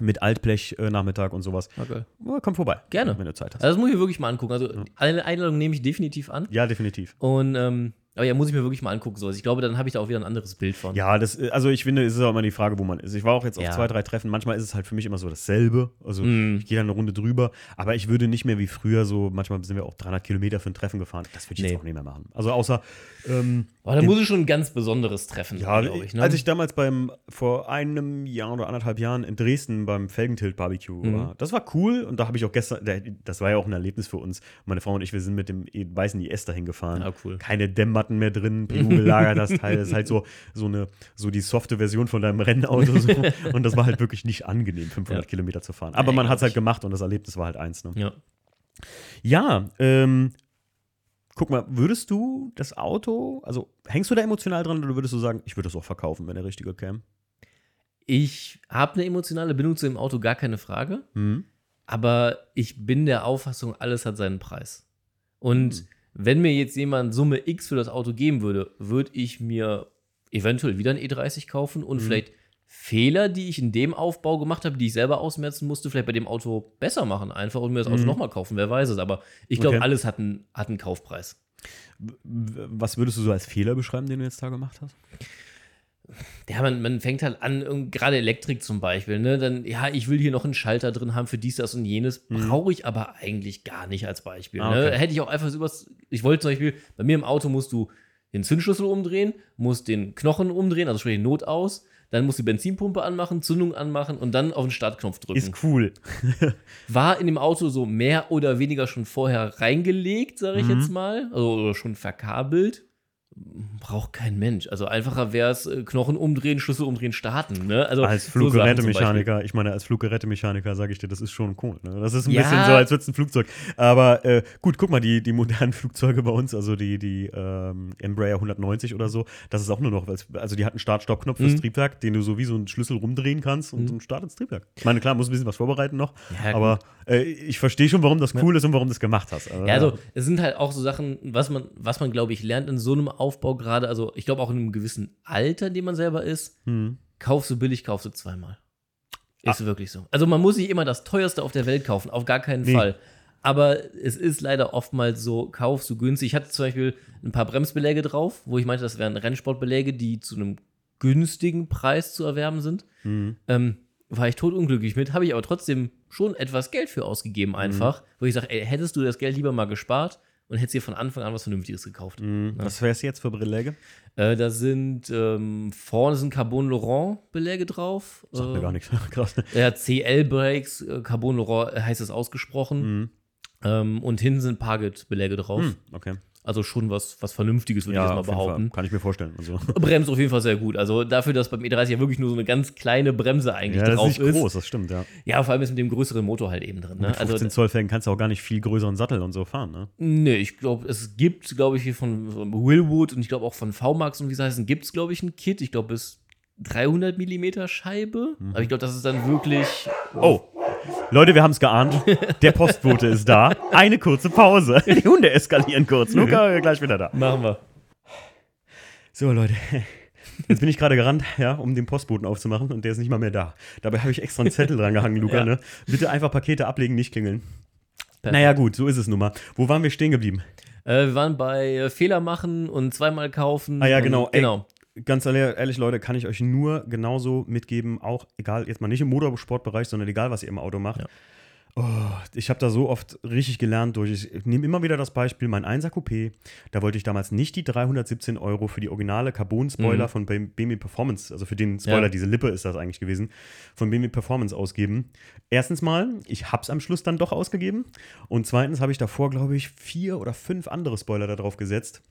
mit Altblech äh, Nachmittag und sowas. okay. Ja, komm vorbei. Gerne. Wenn du Zeit hast. Also das muss ich mir wirklich mal angucken. Also eine Einladung nehme ich definitiv an. ja, definitiv. Und ähm, aber ja, muss ich mir wirklich mal angucken. So. Also ich glaube, dann habe ich da auch wieder ein anderes Bild von. Ja, das, äh, also ich finde, es ist auch immer die Frage, wo man ist. Ich war auch jetzt auf Ja. zwei, drei Treffen. Manchmal ist es halt für mich immer so dasselbe. Also Mm. ich gehe dann eine Runde drüber. Aber ich würde nicht mehr wie früher so, manchmal sind wir auch 300 Kilometer für ein Treffen gefahren. Das würde ich Nee. jetzt auch nicht mehr machen. Also außer, ähm, Aber da muss es schon ein ganz besonderes Treffen ja, glaube ich. Ne? als ich damals beim, vor einem Jahr oder anderthalb Jahren in Dresden beim Felgentilt Barbecue Mhm. war, das war cool. Und da habe ich auch gestern, das war ja auch ein Erlebnis für uns. Meine Frau und ich, wir sind mit dem weißen IS dahin gefahren. Ja, cool. Keine Dämmmatten mehr drin, PU gelagert, das Teil. Das ist halt so, so eine, so die softe Version von deinem Rennauto. So. Und das war halt wirklich nicht angenehm, 500 Ja. Kilometer zu fahren. Aber Ja, man hat es halt ich. gemacht und das Erlebnis war halt eins. Ne? ja. Ja, ähm, guck mal, würdest du das Auto, also hängst du da emotional dran oder würdest du sagen, ich würde das auch verkaufen, wenn der richtige käme? Ich habe eine emotionale Bindung zu dem Auto, gar keine Frage. Hm? Aber ich bin der Auffassung, alles hat seinen Preis. Und Hm. wenn mir jetzt jemand Summe X für das Auto geben würde, würde ich mir eventuell wieder ein E30 kaufen und Mhm. vielleicht Fehler, die ich in dem Aufbau gemacht habe, die ich selber ausmerzen musste, vielleicht bei dem Auto besser machen einfach und mir das Auto Mhm. nochmal kaufen, wer weiß es. Aber ich glaube, Okay. alles hat einen, hat einen Kaufpreis. Was würdest du so als Fehler beschreiben, den du jetzt da gemacht hast? Ja, man, man fängt halt an, gerade Elektrik zum Beispiel, ne? Dann, ja, ich will hier noch einen Schalter drin haben für dies, das und jenes. Mhm. Brauche ich aber eigentlich gar nicht als Beispiel. Ah, ne? okay. Hätte ich auch einfach so übers. Ich wollte zum Beispiel, bei mir im Auto musst du den Zündschlüssel umdrehen, musst den Knochen umdrehen, also sprich den Not aus, dann musst du die Benzinpumpe anmachen, Zündung anmachen und dann auf den Startknopf drücken. Ist cool. War in dem Auto so mehr oder weniger schon vorher reingelegt, sage ich Mhm. jetzt mal, also oder schon verkabelt. Braucht kein Mensch. Also einfacher wäre es, äh, Knochen umdrehen, Schlüssel umdrehen, starten. Ne? Also Als so Fluggerätemechaniker, ich meine, als Fluggerätemechaniker sage ich dir, das ist schon cool. Ne? Das ist ein Ja. bisschen so, als würde es ein Flugzeug. Aber äh, gut, guck mal, die, die modernen Flugzeuge bei uns, also die, die ähm, Embraer 190 oder so, das ist auch nur noch, also die hat einen Start-Stopp-Knopf fürs Mhm. Triebwerk, den du so wie so einen Schlüssel rumdrehen kannst und Mhm. dann startet das Triebwerk. Ich meine, klar, muss ein bisschen was vorbereiten noch, Ja, aber äh, ich verstehe schon, warum das cool ist und warum du es gemacht hast. Aber, Ja, also es sind halt auch so Sachen, was man, was man glaube ich, lernt in so einem Aufbau gerade, also ich glaube auch in einem gewissen Alter, in dem man selber ist, Hm. kaufst du billig, kaufst du zweimal. Ist wirklich so. Also man muss nicht immer das teuerste auf der Welt kaufen, auf gar keinen Nee. Fall. Aber es ist leider oftmals so, kaufst du günstig. Ich hatte zum Beispiel ein paar Bremsbeläge drauf, wo ich meinte, das wären Rennsportbeläge, die zu einem günstigen Preis zu erwerben sind. Hm. Ähm, war ich totunglücklich mit, habe ich aber trotzdem schon etwas Geld für ausgegeben, einfach. Wo ich sage, hättest du das Geld lieber mal gespart und hättest dir von Anfang an was Vernünftiges gekauft. Hm. Was wär's jetzt für Beläge? Äh, da sind ähm, vorne sind Carbon Laurent Beläge drauf. Sagt mir Äh, gar nichts. Krass. Ja, CL Brakes, äh, Carbon Laurent äh, heißt es ausgesprochen. Hm. Ähm, und hinten sind Target Beläge drauf. Hm. Okay. Also schon was, was Vernünftiges, würde ich Ja, jetzt auf mal jeden Fall. behaupten. Kann ich mir vorstellen. Also. Bremst auf jeden Fall sehr gut. Also dafür, dass beim E30 ja wirklich nur so eine ganz kleine Bremse eigentlich Ja, drauf ist nicht groß, das stimmt, ja. Ja, vor allem ist mit dem größeren Motor halt eben drin. Ne? Mit 15 Also, Zoll Felgen kannst du auch gar nicht viel größeren Sattel und so fahren, ne? nee, ich glaube, es gibt, glaube ich, hier von von Willwood und ich glaube auch von VMAX und wie sie heißen, gibt es, glaube ich, ein Kit. Ich glaube, bis 300 Millimeter Scheibe. Aber ich glaube, das ist dann wirklich. Oh, Leute, wir haben es geahnt. Der Postbote ist da. Eine kurze Pause. Die Hunde eskalieren kurz. Luca, gleich wieder da. Machen wir. So, Leute. Jetzt bin ich gerade gerannt, ja, um den Postboten aufzumachen und der ist nicht mal mehr da. Dabei habe ich extra einen Zettel dran gehangen, Luca, Ja. ne? Bitte einfach Pakete ablegen, nicht klingeln. Perfekt. Naja, gut, so ist es nun mal. Wo waren wir stehen geblieben? Äh, wir waren bei äh, Fehler machen und zweimal kaufen. Ah ja, genau. Ey, genau. Ganz ehrlich, Leute, kann ich euch nur genauso mitgeben, auch egal, jetzt mal nicht im Motorsportbereich, sondern egal, was ihr im Auto macht. Ja. Oh, ich habe da so oft richtig gelernt durch. Ich nehme immer wieder das Beispiel, mein 1er Coupé, da wollte ich damals nicht die 317 Euro für die originale Carbon-Spoiler Mhm. von BMW Performance, also für den Spoiler, Ja. diese Lippe ist das eigentlich gewesen, von BMW Performance ausgeben. Erstens mal, ich habe es am Schluss dann doch ausgegeben. Und zweitens habe ich davor, glaube ich, vier oder fünf andere Spoiler da drauf gesetzt,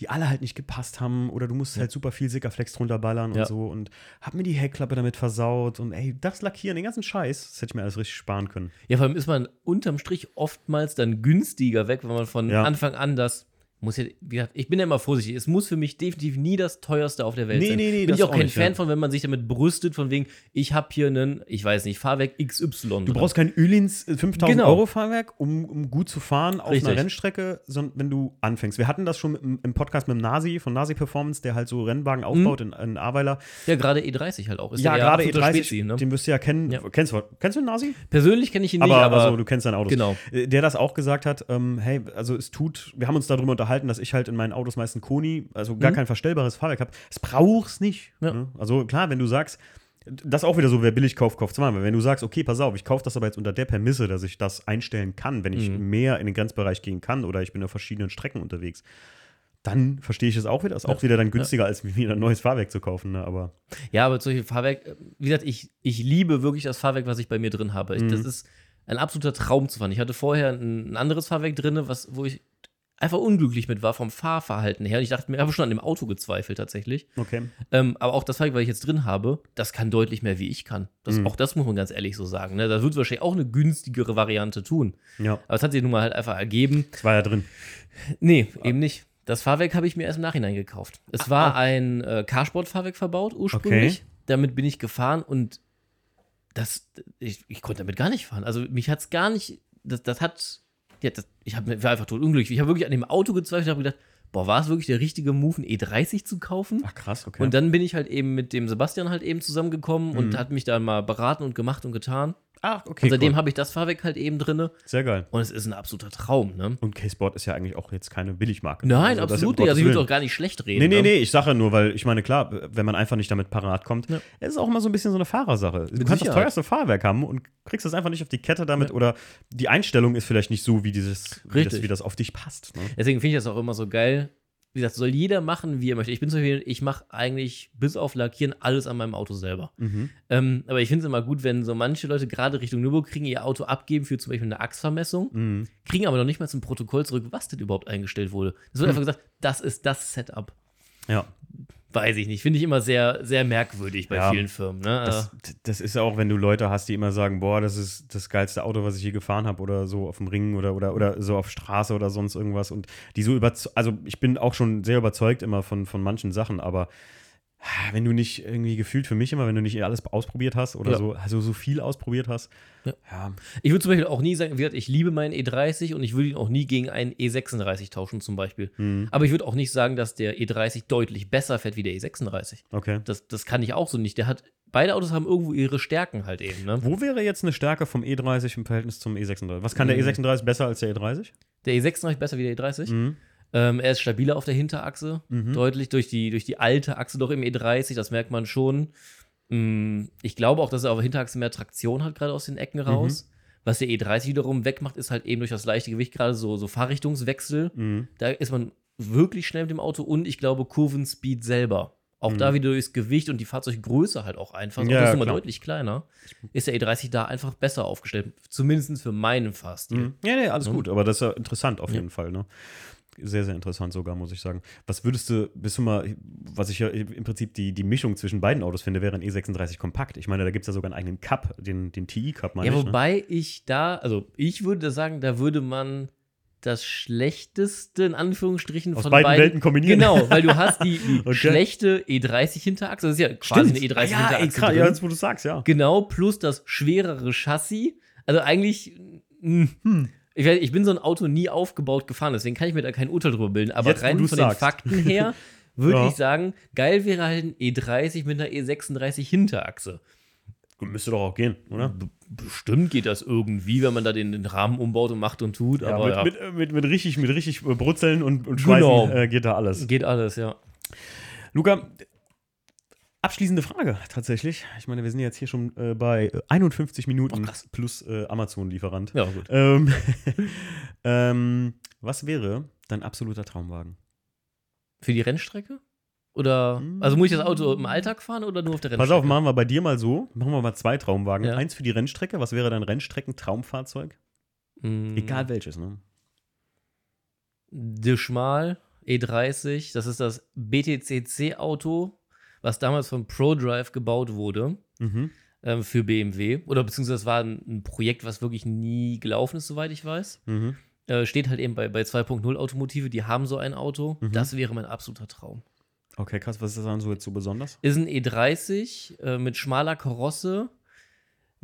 die alle halt nicht gepasst haben. Oder du musst halt super viel Sikaflex drunter ballern Ja. und so. Und hab mir die Heckklappe damit versaut. Und ey, das Lackieren, den ganzen Scheiß, das hätte ich mir alles richtig sparen können. Ja, vor allem ist man unterm Strich oftmals dann günstiger weg, wenn man von Ja. Anfang an das muss ja, wie gesagt, ich bin ja immer vorsichtig. Es muss für mich definitiv nie das teuerste auf der Welt Nee, sein. nee, nee, bin ich auch auch kein nicht, Fan ja. von, wenn man sich damit brüstet, von wegen, ich habe hier einen, ich weiß nicht, Fahrwerk XY. Du brauchst kein Ölins äh, 5000 Genau. Euro Fahrwerk, um, um gut zu fahren auf Richtig. einer Rennstrecke, sondern wenn du anfängst. Wir hatten das schon im, im Podcast mit dem Nasi von Nasi Performance, der halt so Rennwagen aufbaut in, in Aweiler. ja, gerade E30 halt auch. Ist ja, gerade absoluter E30, Spezi, ne? den wirst du ja kennen. Ja. Kennst, du, kennst du den Nasi? Persönlich kenne ich ihn nicht, aber, aber, also, du kennst seine Autos. genau. Äh, Der das auch gesagt hat, ähm, hey, also es tut, wir haben uns darüber unterhalten, dass ich halt in meinen Autos meist einen Koni, also gar Mhm. kein verstellbares Fahrwerk habe. Es brauch's nicht. Ja. Ne? Also klar, wenn du sagst, das ist auch wieder so, wer billig kauft, kauft zweimal. Wenn du sagst, okay, pass auf, ich kaufe das aber jetzt unter der Prämisse, dass ich das einstellen kann, wenn ich Mhm. mehr in den Grenzbereich gehen kann oder ich bin auf verschiedenen Strecken unterwegs, dann verstehe ich es auch wieder. Ist auch wieder dann günstiger, als mir ein neues Fahrwerk zu kaufen. Ne? Aber Ja, aber solche Fahrwerk, wie gesagt, ich, ich liebe wirklich das Fahrwerk, was ich bei mir drin habe. Ich, Mhm. Das ist ein absoluter Traum zu fahren. Ich hatte vorher ein, ein anderes Fahrwerk drin, was, wo ich einfach unglücklich mit war vom Fahrverhalten her. Und ich dachte mir, ich habe schon an dem Auto gezweifelt tatsächlich. okay. Ähm, aber auch das Fahrwerk, was ich jetzt drin habe, das kann deutlich mehr, wie ich kann. Das, Mhm. Auch das muss man ganz ehrlich so sagen. Ne? Da wird wahrscheinlich auch eine günstigere Variante tun. Ja, Aber es hat sich nun mal halt einfach ergeben. das war ja drin. Nee, eben nicht. Das Fahrwerk habe ich mir erst im Nachhinein gekauft. Es war ein äh, Carsport-Fahrwerk verbaut ursprünglich. Okay. Damit bin ich gefahren und das, ich, ich konnte damit gar nicht fahren. Also mich hat es gar nicht, das, das hat, ja, das, ich hab, war einfach tot unglücklich. Ich habe wirklich an dem Auto gezweifelt und habe gedacht, boah, war es wirklich der richtige Move, einen E30 zu kaufen? Ach krass, okay. Und dann bin ich halt eben mit dem Sebastian halt eben zusammengekommen und Mhm. hat mich dann mal beraten und gemacht und getan. Ach, okay. und seitdem cool. habe ich das Fahrwerk halt eben drinne Sehr geil. und es ist ein absoluter Traum, ne? Und K-Sport ist ja eigentlich auch jetzt keine Billigmarke. Nein, Also das- absolut nicht. Also ich Willen. auch gar nicht schlecht reden. Nee, nee, ne? nee, ich sage nur, weil ich meine, klar, wenn man einfach nicht damit parat kommt, Ja. es ist auch immer so ein bisschen so eine Fahrersache. Du Mit kannst das Sicherheit. teuerste Fahrwerk haben und kriegst es einfach nicht auf die Kette damit Ja. oder die Einstellung ist vielleicht nicht so, wie, dieses, wie, das, wie das auf dich passt. Ne? Deswegen finde ich das auch immer so geil. Wie gesagt, soll jeder machen, wie er möchte. Ich bin zum Beispiel, ich mache eigentlich bis auf Lackieren alles an meinem Auto selber. Mhm. Ähm, aber ich finde es immer gut, wenn so manche Leute gerade Richtung Nürburgring ihr Auto abgeben für zum Beispiel eine Achsvermessung, Mhm. kriegen aber noch nicht mal zum Protokoll zurück, was denn überhaupt eingestellt wurde. Es wird Hm. einfach gesagt, das ist das Setup. Ja, Weiß ich nicht. Finde ich immer sehr, sehr merkwürdig bei Ja, vielen Firmen. Ne? das, das ist ja auch, wenn du Leute hast, die immer sagen, boah, das ist das geilste Auto, was ich je gefahren habe oder so auf dem Ring oder, oder, oder so auf Straße oder sonst irgendwas und die so überzeugt, also ich bin auch schon sehr überzeugt immer von, von manchen Sachen, aber wenn du nicht irgendwie gefühlt für mich immer, wenn du nicht alles ausprobiert hast oder Ja. so, also so viel ausprobiert hast, Ja. ja, Ich würde zum Beispiel auch nie sagen, wie gesagt, ich liebe meinen E30 und ich würde ihn auch nie gegen einen E36 tauschen, zum Beispiel. hm, Aber ich würde auch nicht sagen, dass der E30 deutlich besser fährt wie der E36. okay. Das, das kann ich auch so nicht. Der hat, beide Autos haben irgendwo ihre Stärken halt eben. Ne? Wo wäre jetzt eine Stärke vom E30 im Verhältnis zum E36? Was kann der Mhm. E36 besser als der E30? Der E36 besser wie der E30. Mhm. Ähm, er ist stabiler auf der Hinterachse, Mhm. deutlich durch die, durch die alte Achse doch im E30, das merkt man schon. Mm, Ich glaube auch, dass er auf der Hinterachse mehr Traktion hat, gerade aus den Ecken raus. Was der E30 wiederum wegmacht, ist halt eben durch das leichte Gewicht gerade so, so Fahrrichtungswechsel. Mhm. Da ist man wirklich schnell mit dem Auto und ich glaube Kurvenspeed selber. Auch Mhm. da wieder durchs Gewicht und die Fahrzeuggröße halt auch einfach. Ja, das ist klar. deutlich kleiner. Ist der E30 da einfach besser aufgestellt. Zumindest für meinen Fahrstil. Mhm. Ja, nee, alles Ja. gut, aber das ist ja interessant auf Ja. jeden Fall, ne? Sehr, sehr interessant sogar, muss ich sagen. Was würdest du, bist du mal, was ich ja im Prinzip die, die Mischung zwischen beiden Autos finde, wäre ein E36 kompakt. Ich meine, da gibt es ja sogar einen eigenen Cup, den, den TI-Cup, meine Ja, ich. Ne? wobei ich da, also ich würde sagen, da würde man das Schlechteste in Anführungsstrichen Aus von beiden beiden Welten kombinieren. Genau, weil du hast die, die Okay. schlechte E30-Hinterachse, das ist ja quasi eine Ah, E30-Hinterachse. ja, ey, krass, drin. ja, jetzt wo du sagst, ja. Genau, plus das schwerere Chassis. Also eigentlich, mh, Hm. Ich, weiß, ich bin so ein Auto nie aufgebaut gefahren, deswegen kann ich mir da kein Urteil drüber bilden. Aber Jetzt, rein von den sagst. Fakten her würde Ja. ich sagen, geil wäre halt ein E30 mit einer E36 Hinterachse. Müsste doch auch gehen, oder? Bestimmt geht das irgendwie, wenn man da den, den Rahmen umbaut und macht und tut. Ja, aber mit, ja, Mit, äh, mit, mit richtig, mit richtig Brutzeln und, und Schweißen Genau. äh, geht da alles. geht alles, ja. Luca, Abschließende Frage tatsächlich. Ich meine, wir sind jetzt hier schon äh, bei äh, 51 Minuten krass. plus äh, Amazon-Lieferant. Ja, gut. Ähm, ähm, was wäre dein absoluter Traumwagen? Für die Rennstrecke? Oder, also muss ich das Auto im Alltag fahren oder nur auf der Pass Rennstrecke? auf, machen wir bei dir mal so. Machen wir mal zwei Traumwagen. Ja. Eins für die Rennstrecke. Was wäre dein Rennstrecken-Traumfahrzeug? Mm, Egal welches, ne? De Schmal E30, das ist das BTCC-Auto, was damals von ProDrive gebaut wurde Mhm. ähm, für BMW. Oder beziehungsweise das war ein, ein Projekt, was wirklich nie gelaufen ist, soweit ich weiß. Mhm. Äh, steht halt eben bei, bei 2.0 Automotive, die haben so ein Auto. Mhm. Das wäre mein absoluter Traum. Okay, krass. Was ist das dann so jetzt so besonders? Ist ein E30 äh, mit schmaler Karosse,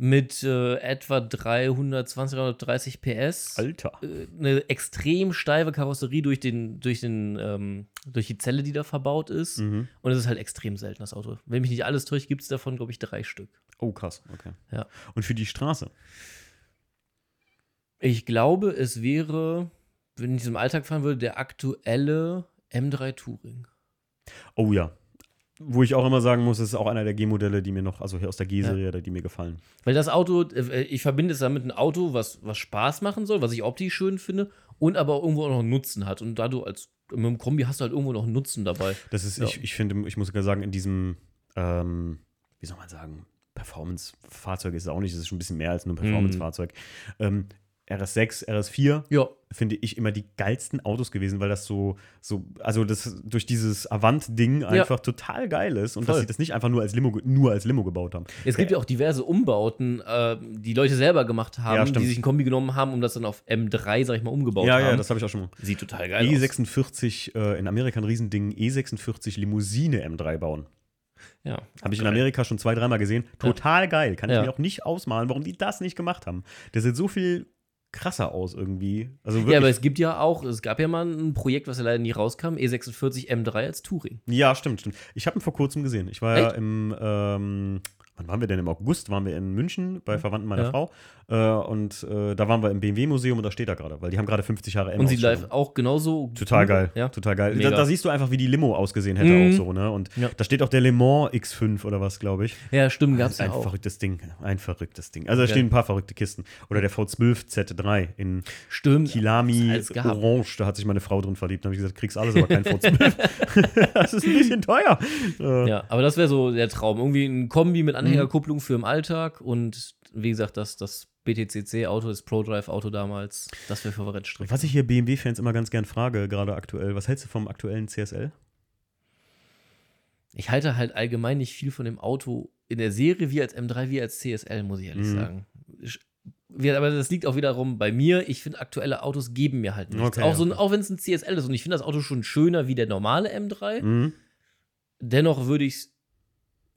mit äh, etwa 320, 330 PS. Alter. äh, eine extrem steife Karosserie durch, den, durch, den, ähm, durch die Zelle, die da verbaut ist. Mhm. Und es ist halt extrem selten, das Auto. Wenn mich nicht alles täuscht, gibt es davon, glaube ich, drei Stück. Oh, krass. Okay. Ja. Und für die Straße? Ich glaube, es wäre, wenn ich es im Alltag fahren würde, der aktuelle M3 Touring. Oh ja. Wo ich auch immer sagen muss, es ist auch einer der G-Modelle, die mir noch, also hier aus der G-Serie, die mir gefallen. Weil das Auto, äh, ich verbinde es damit ein Auto, was, was Spaß machen soll, was ich optisch schön finde und aber irgendwo auch noch einen Nutzen hat. Und da du als mit dem Kombi hast du halt irgendwo noch einen Nutzen dabei. Das ist, Ja. ich, ich finde, ich muss sogar sagen, in diesem, ähm, wie soll man sagen, Performance-Fahrzeug ist es auch nicht, es ist schon ein bisschen mehr als nur ein Performance-Fahrzeug. Ähm, RS6, RS4 Ja, finde ich immer die geilsten Autos gewesen, weil das so, so also das durch dieses Avant-Ding einfach total geil ist und dass Voll. sie das nicht einfach nur als Limo, nur als Limo gebaut haben. Es gibt ja auch diverse Umbauten, äh, die Leute selber gemacht Ja, haben, stimmt. die sich ein Kombi genommen haben, um das dann auf M3, sag ich mal, umgebaut ja, haben. ja, das habe ich auch schon mal. sieht total geil aus. E46, äh, in Amerika ein Riesending, E46 Limousine M3 bauen. Ja. Habe ich in. Amerika schon zwei, dreimal gesehen. Total geil. Kann ich Ja. mir auch nicht ausmalen, warum die das nicht gemacht haben. Der sieht so viel krasser aus irgendwie. Also wirklich. Ja, aber es gibt ja auch, es gab ja mal ein Projekt, was ja leider nie rauskam, E E46 M3 als Touring. Ja, stimmt, stimmt. Ich habe ihn vor kurzem gesehen. Ich war ja Echt? im, ähm, wann waren wir denn? Im August waren wir in München bei Verwandten meiner Ja. Frau. Äh, und äh, da waren wir im BMW-Museum und da steht er gerade, weil die haben gerade 50 Jahre M Und Ausstellung. live auch genauso. Total geil, Ja. total geil. Da, da siehst du einfach, wie die Limo ausgesehen hätte Mhm. auch so, ne? Und Ja. da steht auch der Le Mans X5 oder was, glaube ich. Ja, stimmt, ein ja auch. verrücktes Ding, ein verrücktes Ding. Also da stehen ein paar verrückte Kisten. Oder der V12 Z3 in Stimmt. Kilami. Orange, da hat sich meine Frau drin verliebt. Da habe ich gesagt, kriegst alles, aber kein V12. das ist ein bisschen teuer. Ja, aber das wäre so der Traum. Irgendwie ein Kombi mit Anhängerkupplung für im Alltag und wie gesagt, das, das BTCC-Auto, das ProDrive-Auto damals, das wäre für Rennstrecke. Was ich hier BMW-Fans immer ganz gern frage, gerade aktuell, was hältst du vom aktuellen CSL? Ich halte halt allgemein nicht viel von dem Auto in der Serie wie als M3, wie als CSL, muss ich ehrlich Mhm. sagen. Ich, aber das liegt auch wiederum bei mir. Ich finde, aktuelle Autos geben mir halt nichts. Okay, auch so ein, okay. auch wenn es ein CSL ist und ich finde das Auto schon schöner wie der normale M3. Mhm. Dennoch würde ich es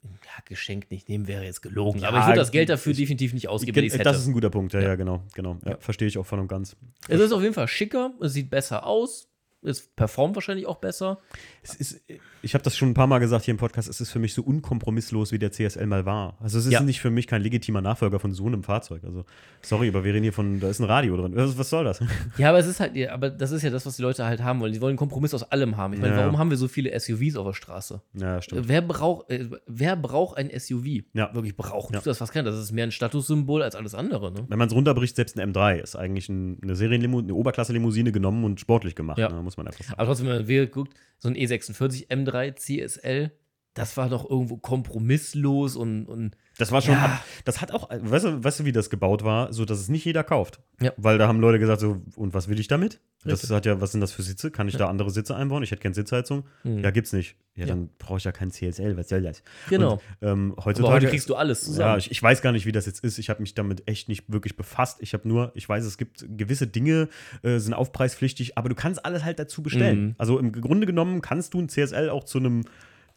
ja, geschenkt nicht nehmen, wäre jetzt gelogen. Ja, aber ich würde das Geld ich- dafür definitiv nicht ausgeben, wenn ich hätte. Das ist ein guter Punkt, ja, ja, Ja. genau, genau. Ja, Ja. Verstehe ich auch voll und ganz. es ist auf jeden Fall schicker, es sieht besser aus, es performt wahrscheinlich auch besser. Es ist, ich habe das schon ein paar Mal gesagt hier im Podcast, es ist für mich so unkompromisslos, wie der CSL mal war. Also es ist Ja. nicht für mich kein legitimer Nachfolger von so einem Fahrzeug. Also, sorry, aber wir reden hier von, da ist ein Radio drin. Was, was soll das? Ja, aber es ist halt, aber das ist ja das, was die Leute halt haben wollen. Die wollen einen Kompromiss aus allem haben. Ich meine, Ja. warum haben wir so viele SUVs auf der Straße? ja, stimmt. Wer braucht, äh, wer braucht ein SUV? Ja. Wirklich brauchen Ja. das fast keiner. Das ist mehr ein Statussymbol als alles andere, ne? Wenn man es runterbricht, selbst ein M3 ist eigentlich ein, eine Serienlimousine, eine Oberklasse-Limousine genommen und sportlich gemacht, Ja. ne, muss man einfach sagen. Aber trotzdem, wenn man wieder guckt, so ein E46 M3 CSL, das war doch irgendwo kompromisslos und, und Das war schon, Ja. ab, das hat auch, weißt du, weißt du, wie das gebaut war, so dass es nicht jeder kauft. Ja. Weil da haben Leute gesagt, so, und was will ich damit? Das Richtig. hat ja, was sind das für Sitze? Kann ich da andere Sitze einbauen? Ich hätte keine Sitzheizung. Hm. Ja, gibt's nicht. Ja, Ja. dann brauche ich ja kein CSL, was soll das? Genau. Und, ähm, aber heutzutage. heute kriegst du alles ja, zusammen. ich, ich weiß gar nicht, wie das jetzt ist. Ich habe mich damit echt nicht wirklich befasst. Ich habe nur, ich weiß, es gibt gewisse Dinge, äh, sind aufpreispflichtig, aber du kannst alles halt dazu bestellen. Mhm. Also im Grunde genommen kannst du ein CSL auch zu einem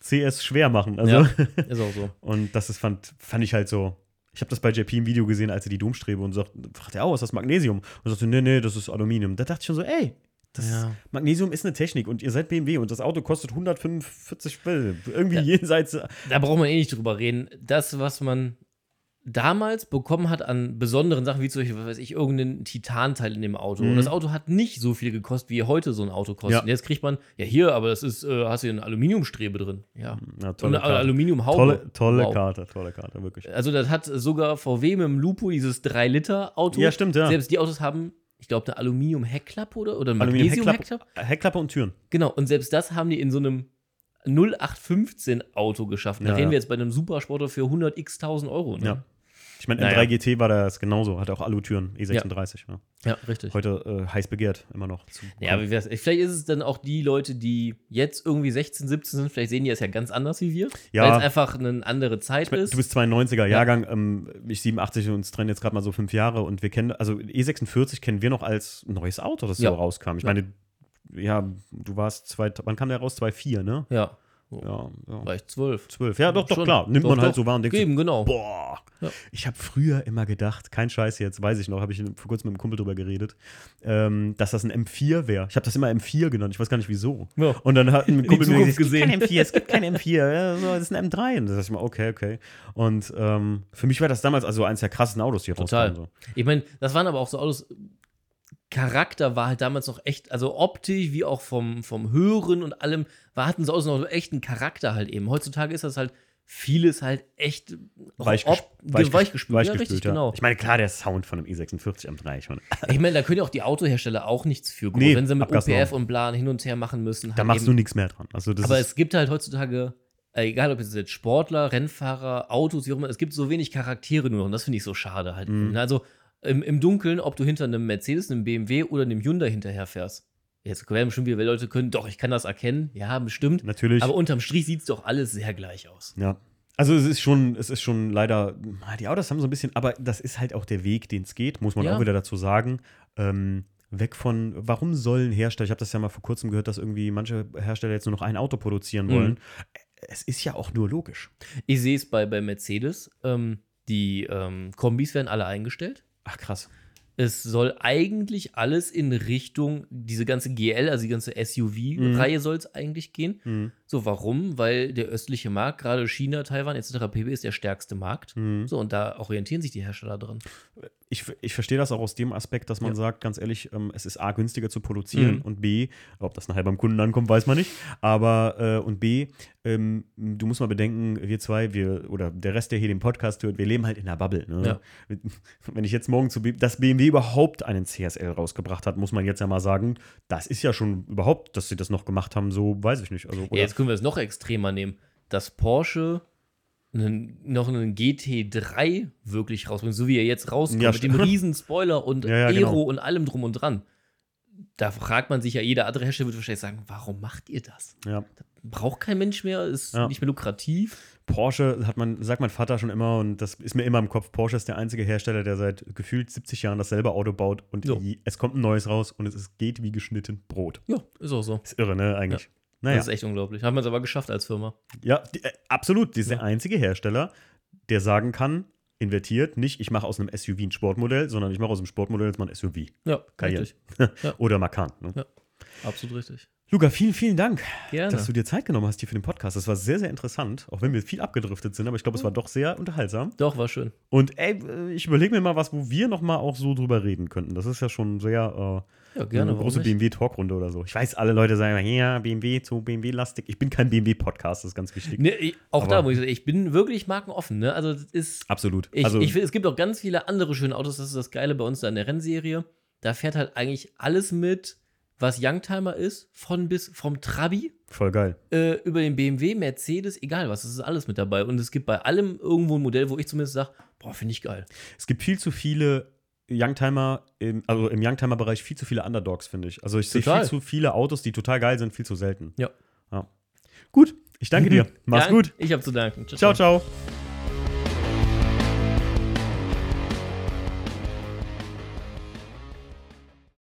CS schwer machen. Also, ja, ist auch so. und das ist, fand, fand ich halt so. Ich habe das bei JP im Video gesehen, als er die Domstrebe und sagt, fragt er, oh, ist das Magnesium? Und sagte, nee, nee, das ist Aluminium. Da dachte ich schon so, ey, das Ja. Magnesium ist eine Technik und ihr seid BMW und das Auto kostet 145 Will. Irgendwie jenseits. Da braucht man eh nicht drüber reden. Das, was man damals bekommen hat an besonderen Sachen, wie zum Beispiel, was weiß ich, irgendeinen Titanteil in dem Auto. Und Mhm. das Auto hat nicht so viel gekostet, wie heute so ein Auto kostet. Ja. Und jetzt kriegt man, ja hier, aber das ist, äh, hast du hier eine Aluminiumstrebe drin. Ja. Ja, Und tolle eine Karte. Aluminiumhaube. Tolle, tolle Wow. Karte, tolle Karte, wirklich. Also das hat sogar VW mit dem Lupo, dieses 3-Liter-Auto. Ja, stimmt, ja. Selbst die Autos haben, ich glaube, eine Aluminium-Heckklappe oder, oder Magnesium-Heckklappe. Heckklappe und Türen. Genau, und selbst das haben die in so einem 0815 Auto geschafft. Da Ja, reden ja. wir jetzt bei einem Supersporter für 100 x 1000 Euro. Ne? Ja. Ich meine, Naja. M3 GT war das genauso, hatte auch Alutüren, E36. Ja. ja, richtig. Heute äh, heiß begehrt, immer noch. Ja, aber vielleicht ist es dann auch die Leute, die jetzt irgendwie 16, 17 sind, vielleicht sehen die das ja ganz anders wie wir. Ja. Weil es einfach eine andere Zeit ist. Du bist 92er Jahrgang, ähm, ich 87 und uns trennen jetzt gerade mal so fünf Jahre und wir kennen, also E46 kennen wir noch als neues Auto, das Ja. so rauskam. Ich Ja. meine, ja, du warst zwei, wann kam der raus? 2,4, ne? ja, Ja, ja. vielleicht 12. 12. Ja, doch, doch, Schon. klar. Nimmt Doch, man halt doch. so wahr und denkt, Eben, genau. boah. Ja. Ich habe früher immer gedacht, kein Scheiß jetzt, weiß ich noch, habe ich vor kurzem mit einem Kumpel drüber geredet, ähm, dass das ein M4 wäre. Ich habe das immer M4 genannt, ich weiß gar nicht wieso. Ja. Und dann hat ein Kumpel mir gesagt, es gibt gesehen. kein M4, es gibt kein M4, ja, so, das ist ein M3. Und da dachte ich mal, okay, okay. Und ähm, für mich war das damals also eines der krassen Autos, die Total. rauskamen. So. Ich meine, das waren aber auch so Autos. Charakter war halt damals noch echt, also optisch wie auch vom, vom Hören und allem, war, hatten so Autos noch echt einen Charakter halt eben. Heutzutage ist das halt vieles halt echt Weichges- op- weichgespült, weichgespült. Ja, richtig, ja. genau. Ich meine, klar, der Sound von einem E46 M3, ich meine, Ich meine, da können ja auch die Autohersteller auch nichts für. Groß, Nee, wenn sie mit. OPF und Plan hin und her machen müssen. da halt machst eben. du nichts mehr dran. Also Aber es gibt halt heutzutage, äh, egal ob es jetzt Sportler, Rennfahrer, Autos, wie auch immer, es gibt so wenig Charaktere nur noch und das finde ich so schade halt. Mhm. Also im, im Dunkeln, ob du hinter einem Mercedes, einem BMW oder einem Hyundai hinterherfährst. Jetzt werden bestimmt wieder Leute können, doch, ich kann das erkennen. Ja, bestimmt. natürlich. Aber unterm Strich sieht es doch alles sehr gleich aus. Ja. Also es ist schon, es ist schon leider, ah, die Autos haben so ein bisschen, aber das ist halt auch der Weg, den es geht, muss man Ja. auch wieder dazu sagen. Ähm, weg von, warum sollen Hersteller, ich habe das ja mal vor kurzem gehört, dass irgendwie manche Hersteller jetzt nur noch ein Auto produzieren Mhm. wollen. Es ist ja auch nur logisch. Ich sehe es bei, bei Mercedes. Ähm, die ähm, Kombis werden alle eingestellt. Ach krass. Es soll eigentlich alles in Richtung, diese ganze GL, also die ganze SUV-Reihe soll es eigentlich gehen. Mhm. So, warum? Weil der östliche Markt, gerade China, Taiwan etc. pp. ist der stärkste Markt. Mhm. So, und da orientieren sich die Hersteller dran. Ich, ich verstehe das auch aus dem Aspekt, dass man Ja. sagt, ganz ehrlich, ähm, es ist A, günstiger zu produzieren Mhm. und B, ob das nachher beim Kunden ankommt, weiß man nicht. Aber äh, und B, ähm, du musst mal bedenken, wir zwei, wir oder der Rest, der hier den Podcast hört, wir leben halt in der Bubble. Ne? Ja. Wenn ich jetzt morgen zu B dass BMW überhaupt einen CSL rausgebracht hat, muss man jetzt ja mal sagen, das ist ja schon überhaupt, dass sie das noch gemacht haben, so weiß ich nicht. Also, Ja, oder, jetzt können wir es noch extremer nehmen. Dass Porsche einen, noch einen GT3 wirklich rausbringt, so wie er jetzt rauskommt, Ja, mit dem riesen Spoiler und Ja, ja, Aero genau. und allem drum und dran. Da fragt man sich ja, jeder andere Hersteller wird wahrscheinlich sagen, warum macht ihr das? ja. Braucht kein Mensch mehr, ist nicht mehr lukrativ. Porsche hat man, sagt mein Vater schon immer, und das ist mir immer im Kopf, Porsche ist der einzige Hersteller, der seit gefühlt 70 Jahren dasselbe Auto baut und je- es kommt ein neues raus und es geht wie geschnitten Brot. Ja, ist auch so. Ist irre, ne, eigentlich. Naja, Das ist echt unglaublich. Haben wir es aber geschafft als Firma. ja, die, äh, absolut. Die ist Ja. der einzige Hersteller, der sagen kann, invertiert, nicht ich mache aus einem SUV ein Sportmodell, sondern ich mache aus einem Sportmodell jetzt mal ein SUV. Ja, richtig. Ja. Oder Macan. Ne? Ja. Absolut richtig. Luca, vielen, vielen Dank, Gerne. dass du dir Zeit genommen hast hier für den Podcast. Das war sehr, sehr interessant, auch wenn wir viel abgedriftet sind, aber ich glaube, es war doch sehr unterhaltsam. Doch, war schön. Und ey, äh, ich überlege mir mal was, wo wir noch mal auch so drüber reden könnten. Das ist ja schon sehr Ja, gerne. eine große? BMW-Talkrunde oder so. Ich weiß, alle Leute sagen immer, ja, BMW zu BMW-lastig. Ich bin kein BMW-Podcast, das ist ganz wichtig. Ne, ich- auch Aber- da muss ich sagen, ich bin wirklich markenoffen. Ne? Also, das ist. Absolut. Ich, also, ich es gibt auch ganz viele andere schöne Autos. Das ist das Geile bei uns da in der Rennserie. Da fährt halt eigentlich alles mit, was Youngtimer ist, von bis vom Trabi voll geil. äh, über den BMW, Mercedes, egal was, es ist alles mit dabei. Und es gibt bei allem irgendwo ein Modell, wo ich zumindest sage, boah, finde ich geil. Es gibt viel zu viele Youngtimer, im, also im Youngtimer-Bereich viel zu viele Underdogs, finde ich. Also ich sehe viel zu viele Autos, die total geil sind, viel zu selten. Ja. ja. Gut, ich danke dir. Mach's Ja, gut. Ich habe zu danken. Ciao, ciao.